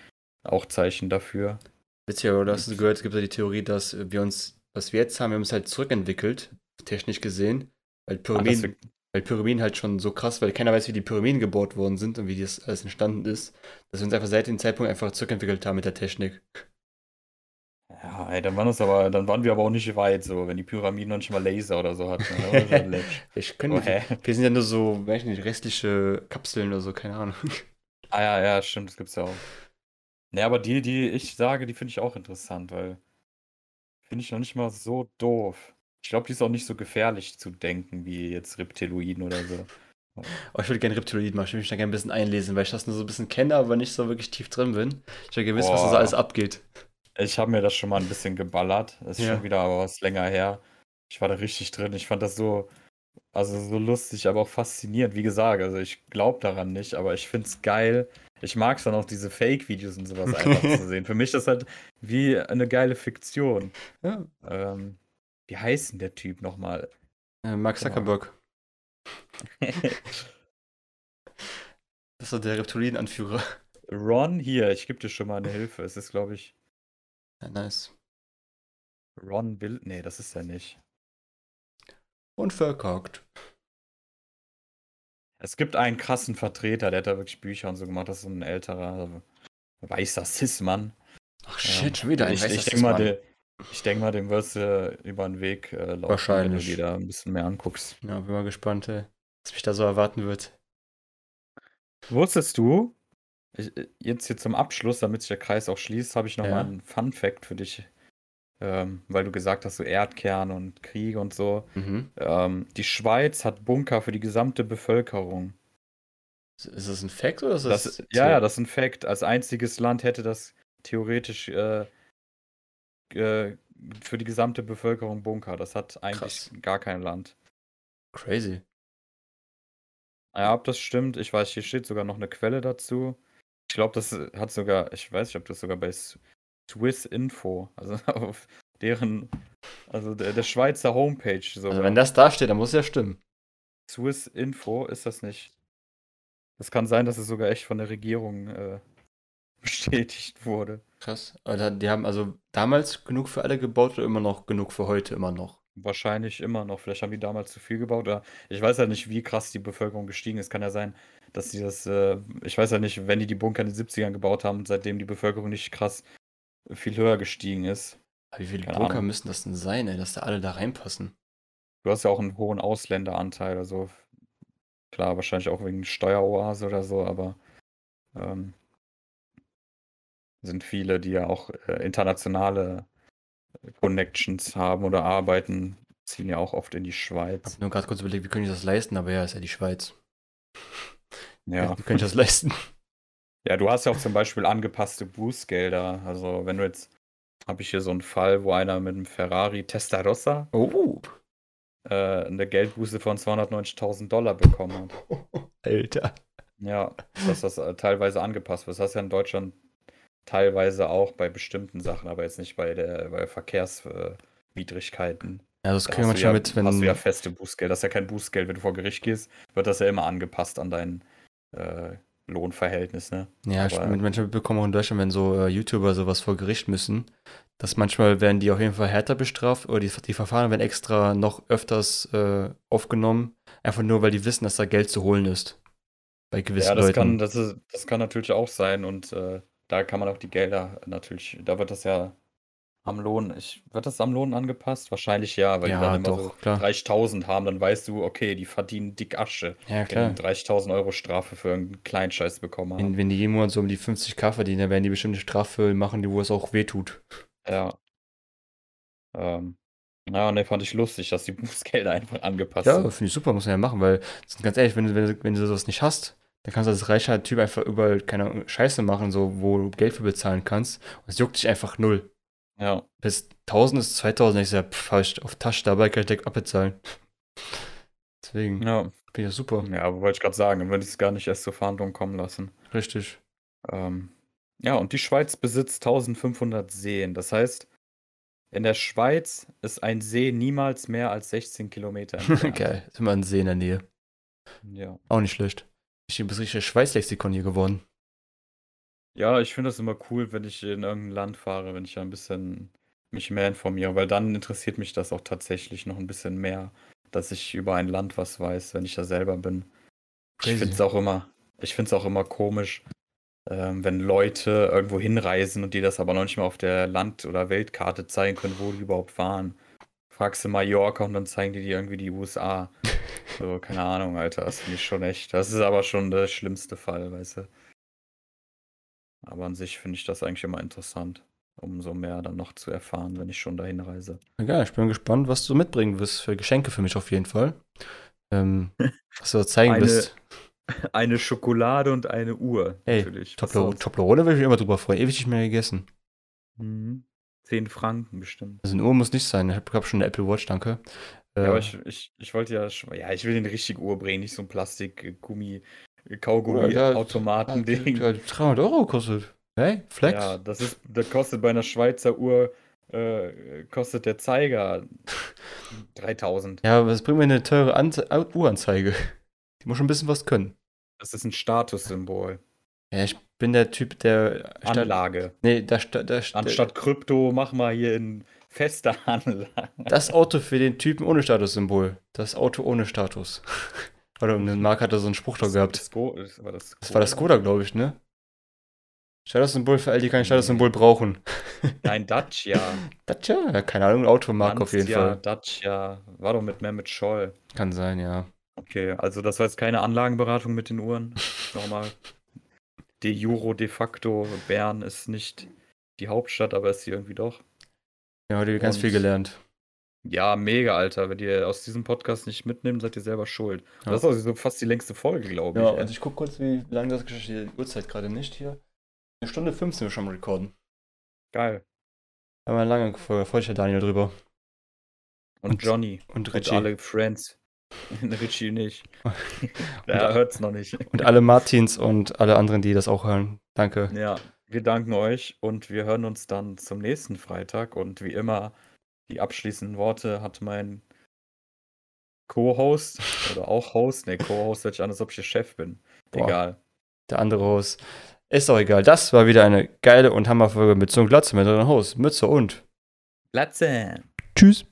auch Zeichen dafür. Witzig, aber hast du gehört, es gibt ja die Theorie, dass wir uns, was wir jetzt haben, wir haben uns halt zurückentwickelt, technisch gesehen, weil Pyramiden, wir, weil Pyramiden halt schon so krass, weil keiner weiß, wie die Pyramiden gebaut worden sind und wie das alles entstanden ist, dass wir uns einfach seit dem Zeitpunkt einfach zurückentwickelt haben mit der Technik. Ja, ey, dann waren das aber, dann waren wir aber auch nicht weit, so, wenn die Pyramiden noch nicht mal Laser oder so hatten. Läppisch. Ich können, Oh, wir sind ja nur so, weiß ich nicht, restliche Kapseln oder so, keine Ahnung. Ah ja, ja, stimmt, das gibt's ja auch. Ne, aber die, die ich sage, die finde ich auch interessant, weil finde ich noch nicht mal so doof. Ich glaube, die ist auch nicht so gefährlich zu denken wie jetzt Reptiloiden oder so. Oh, ich würde gerne Reptiloid machen, ich würde mich da gerne ein bisschen einlesen, weil ich das nur so ein bisschen kenne, aber nicht so wirklich tief drin bin. Ich will gerne wissen, was da so alles abgeht. Ich habe mir das schon mal ein bisschen geballert. Das ist Ja. schon wieder aber was länger her. Ich war da richtig drin. Ich fand das so, also so lustig, aber auch faszinierend. Wie gesagt, also ich glaube daran nicht, aber ich finde es geil. Ich mag es dann auch, diese Fake-Videos und sowas einfach zu sehen. Für mich ist das halt wie eine geile Fiktion. Ja. Ähm, wie heißt denn der Typ nochmal? Äh, Mark. Zuckerberg, das ist der Reptilien-Anführer. Ron, hier, ich gebe dir schon mal eine Hilfe. Es ist, glaube ich, Ja, nice. Ron Bill. Nee, das ist er nicht. und verkackt. Es gibt einen krassen Vertreter, der hat da wirklich Bücher und so gemacht. Das ist so ein älterer, weißer Cis-Mann. Ach shit, schon wieder ein ich, weißer ich denke mal, der- ich denk mal, dem wirst du über den Weg äh, laufen, Wahrscheinlich. wenn du dir da ein bisschen mehr anguckst. Ja, bin mal gespannt, ey, was mich da so erwarten wird. Wusstest du, ich, äh, jetzt hier zum Abschluss, damit sich der Kreis auch schließt, habe ich noch Ja. mal einen Fun-Fact für dich. Ähm, weil du gesagt hast, so Erdkern und Krieg und so. Mhm. Ähm, die Schweiz hat Bunker für die gesamte Bevölkerung. Ist das ein Fact oder ist Das, das. ja, ja, das ist ein Fact. Als einziges Land hätte das theoretisch äh, äh, für die gesamte Bevölkerung Bunker. Das hat eigentlich gar kein Land. Crazy. Ja, ob das stimmt, ich weiß, hier steht sogar noch eine Quelle dazu. Ich glaube, das hat sogar, ich weiß nicht, ob das sogar bei Swiss Info, also auf deren, also der, der Schweizer Homepage sogar. Also, wenn das da steht, dann muss es ja stimmen. Swiss Info ist das nicht. Es kann sein, dass es sogar echt von der Regierung äh, bestätigt wurde. Krass. Aber die haben also damals genug für alle gebaut oder immer noch genug für heute immer noch? Wahrscheinlich immer noch. Vielleicht haben die damals zu viel gebaut. Oder ich weiß ja nicht, wie krass die Bevölkerung gestiegen ist. Kann ja sein, dass die das. Äh, ich weiß ja nicht, wenn die die Bunker in den 70ern gebaut haben seitdem die Bevölkerung nicht krass viel höher gestiegen ist. Aber wie viele Keine Bunker Ahnung. müssen das denn sein, ey, dass da alle da reinpassen? Du hast ja auch einen hohen Ausländeranteil. Also klar, wahrscheinlich auch wegen Steueroase oder so, aber ähm, sind viele, die ja auch äh, internationale Connections haben oder arbeiten, ziehen ja auch oft in die Ich Schweiz. hab nur gerade kurz überlegt, wie können die das leisten, aber ja, ist ja die Schweiz. Ja. Wie können die das leisten? Ja, du hast ja auch zum Beispiel angepasste Bußgelder. Also wenn du jetzt, habe ich hier so einen Fall, wo einer mit einem Ferrari Testarossa Oh, äh, eine Geldbuße von 290.000 Dollar bekommen hat. Alter. Ja, dass das äh, teilweise angepasst wird. Das hast du ja in Deutschland teilweise auch bei bestimmten Sachen, aber jetzt nicht bei der bei Verkehrswidrigkeiten. Ja, das Da kriegen wir manchmal ja, mit, wenn. hast du ja feste Bußgeld. Das ist ja kein Bußgeld, wenn du vor Gericht gehst, wird das ja immer angepasst an dein äh, Lohnverhältnis, ne? Ja, Aber- stimmt. Manchmal bekommen auch in Deutschland, wenn so äh, YouTuber sowas vor Gericht müssen, dass manchmal werden die auf jeden Fall härter bestraft oder die, die Verfahren werden extra noch öfters äh, aufgenommen, einfach nur, weil die wissen, dass da Geld zu holen ist. Bei gewissen Ja, das Leuten. kann, das, ist, das kann natürlich auch sein und äh, da kann man auch die Gelder natürlich, da wird das ja am Lohn, ich, wird das am Lohn angepasst? Wahrscheinlich ja, weil Ja, die dann immer doch, so klar. 30.000 haben, dann weißt du, okay, die verdienen dick Asche, ja, wenn klar. die 30.000 Euro Strafe für irgendeinen Kleinscheiß bekommen haben. Wenn, wenn die jeden Monat so um die 50k verdienen, dann werden die bestimmte Strafe machen, die wo es auch wehtut. Ja. Ähm, ja, ne, fand ich lustig, dass die Bußgelder einfach angepasst Ja, sind. finde ich super, muss man ja machen, weil, sind ganz ehrlich, wenn du, wenn, du- wenn du sowas nicht hast, dann kannst du als reicher Typ einfach überall keine Scheiße machen, so, wo du Geld für bezahlen kannst. Und es juckt dich einfach null. Ja, Bis 1000 ist 2000, ich sag, pff, ich auf Tasche dabei, kann ich direkt abbezahlen. Deswegen ja, finde ich das super. ja, aber wollte ich gerade sagen, dann würde ich es gar nicht erst zur Verhandlung kommen lassen. Richtig. Ähm, ja, und die Schweiz besitzt 1500 Seen. Das heißt, in der Schweiz ist ein See niemals mehr als 16 Kilometer entfernt. Geil. Ist immer ein See in der Nähe. Ja. Auch nicht schlecht. Ich bin richtig Schweißlexikon hier geworden. ja, ich finde das immer cool, wenn ich in irgendein Land fahre, wenn ich ein bisschen mich mehr informiere, weil dann interessiert mich das auch tatsächlich noch ein bisschen mehr, dass ich über ein Land was weiß, wenn ich da selber bin. Ich Crazy. finde es auch immer, ich finde es auch immer komisch, ähm, wenn Leute irgendwo hinreisen und die das aber noch nicht mal auf der Land- oder Weltkarte zeigen können, wo die überhaupt waren. Fragst du Mallorca und dann zeigen die dir irgendwie die USA. So, keine Ahnung, Alter, das finde ich schon echt. Das ist aber schon der schlimmste Fall, weißt du. Aber an sich finde ich das eigentlich immer interessant, umso mehr dann noch zu erfahren, wenn ich schon dahin reise. Egal, ich bin gespannt, was du mitbringen wirst für Geschenke für mich auf jeden Fall. Ähm, was du zeigen Eine wirst. Eine Schokolade und eine Uhr, Ey, natürlich. Toblerone würde ich mich immer drüber freuen. Ewig nicht mehr gegessen. Mhm. 10 Franken bestimmt. Also eine Uhr muss nicht sein. Ich habe hab schon eine Apple Watch, danke. Äh, Ja, aber ich, ich, ich wollte ja, sch- ja, ich will den richtigen Uhr bringen, nicht so ein Plastik, Gummi, Kaugummi, Ja, Automaten-Ding. Ja, 300 Euro kostet. Hey, Flex. Ja, das ist, das kostet bei einer Schweizer Uhr, äh, kostet der Zeiger 3000. Ja, aber was bringt mir eine teure Anze Uhranzeige? Die muss schon ein bisschen was können. Das ist ein Statussymbol. Ja, ich bin der Typ, der. statt- Anlage. Nee, sta- da, sta- Anstatt Krypto, mach mal hier in feste Anlage. Das Auto für den Typen ohne Statussymbol. Das Auto ohne Status. Oder um Marc hat da so einen Spruch doch gehabt. Das, Go- das war das, Das war das Skoda, glaube ich, ne? Statussymbol für all die kein Statussymbol brauchen. Nein, Dacia. Dacia? Ja, keine Ahnung, Automark auf jeden Fall. Dacia. War doch mit Mehmet Scholl. Kann sein, ja. Okay, also das war jetzt keine Anlagenberatung mit den Uhren. Nochmal. De Juro de facto. Bern ist nicht die Hauptstadt, aber ist sie irgendwie doch. Ja, heute ganz Und- viel gelernt. Ja, mega, Alter. Wenn ihr aus diesem Podcast nicht mitnehmt, seid ihr selber schuld. Ja. Das ist also so fast die längste Folge, glaube ich. Ja, also ich gucke kurz, wie lange das Geschichte die Uhrzeit gerade nicht hier. Eine Stunde 15 wir schon am Recorden. Geil. Da war eine lange Folge, freut sich ja Daniel drüber. Und, Und- Johnny. Und Und Richie. alle Friends. Richie nicht. Und- Der hört's noch nicht. Und alle Martins und alle anderen, die das auch hören. Danke. Ja, wir danken euch und wir hören uns dann zum nächsten Freitag. Und wie immer, die abschließenden Worte hat mein Co-Host oder auch Host. Ne, Co-Host hört sich an, als ob ich Chef bin. Boah. Egal. Der andere Host. Ist auch egal. Das war wieder eine geile und Hammerfolge mit so einem Glatze mit drin Host. Mütze und. Latze! Tschüss.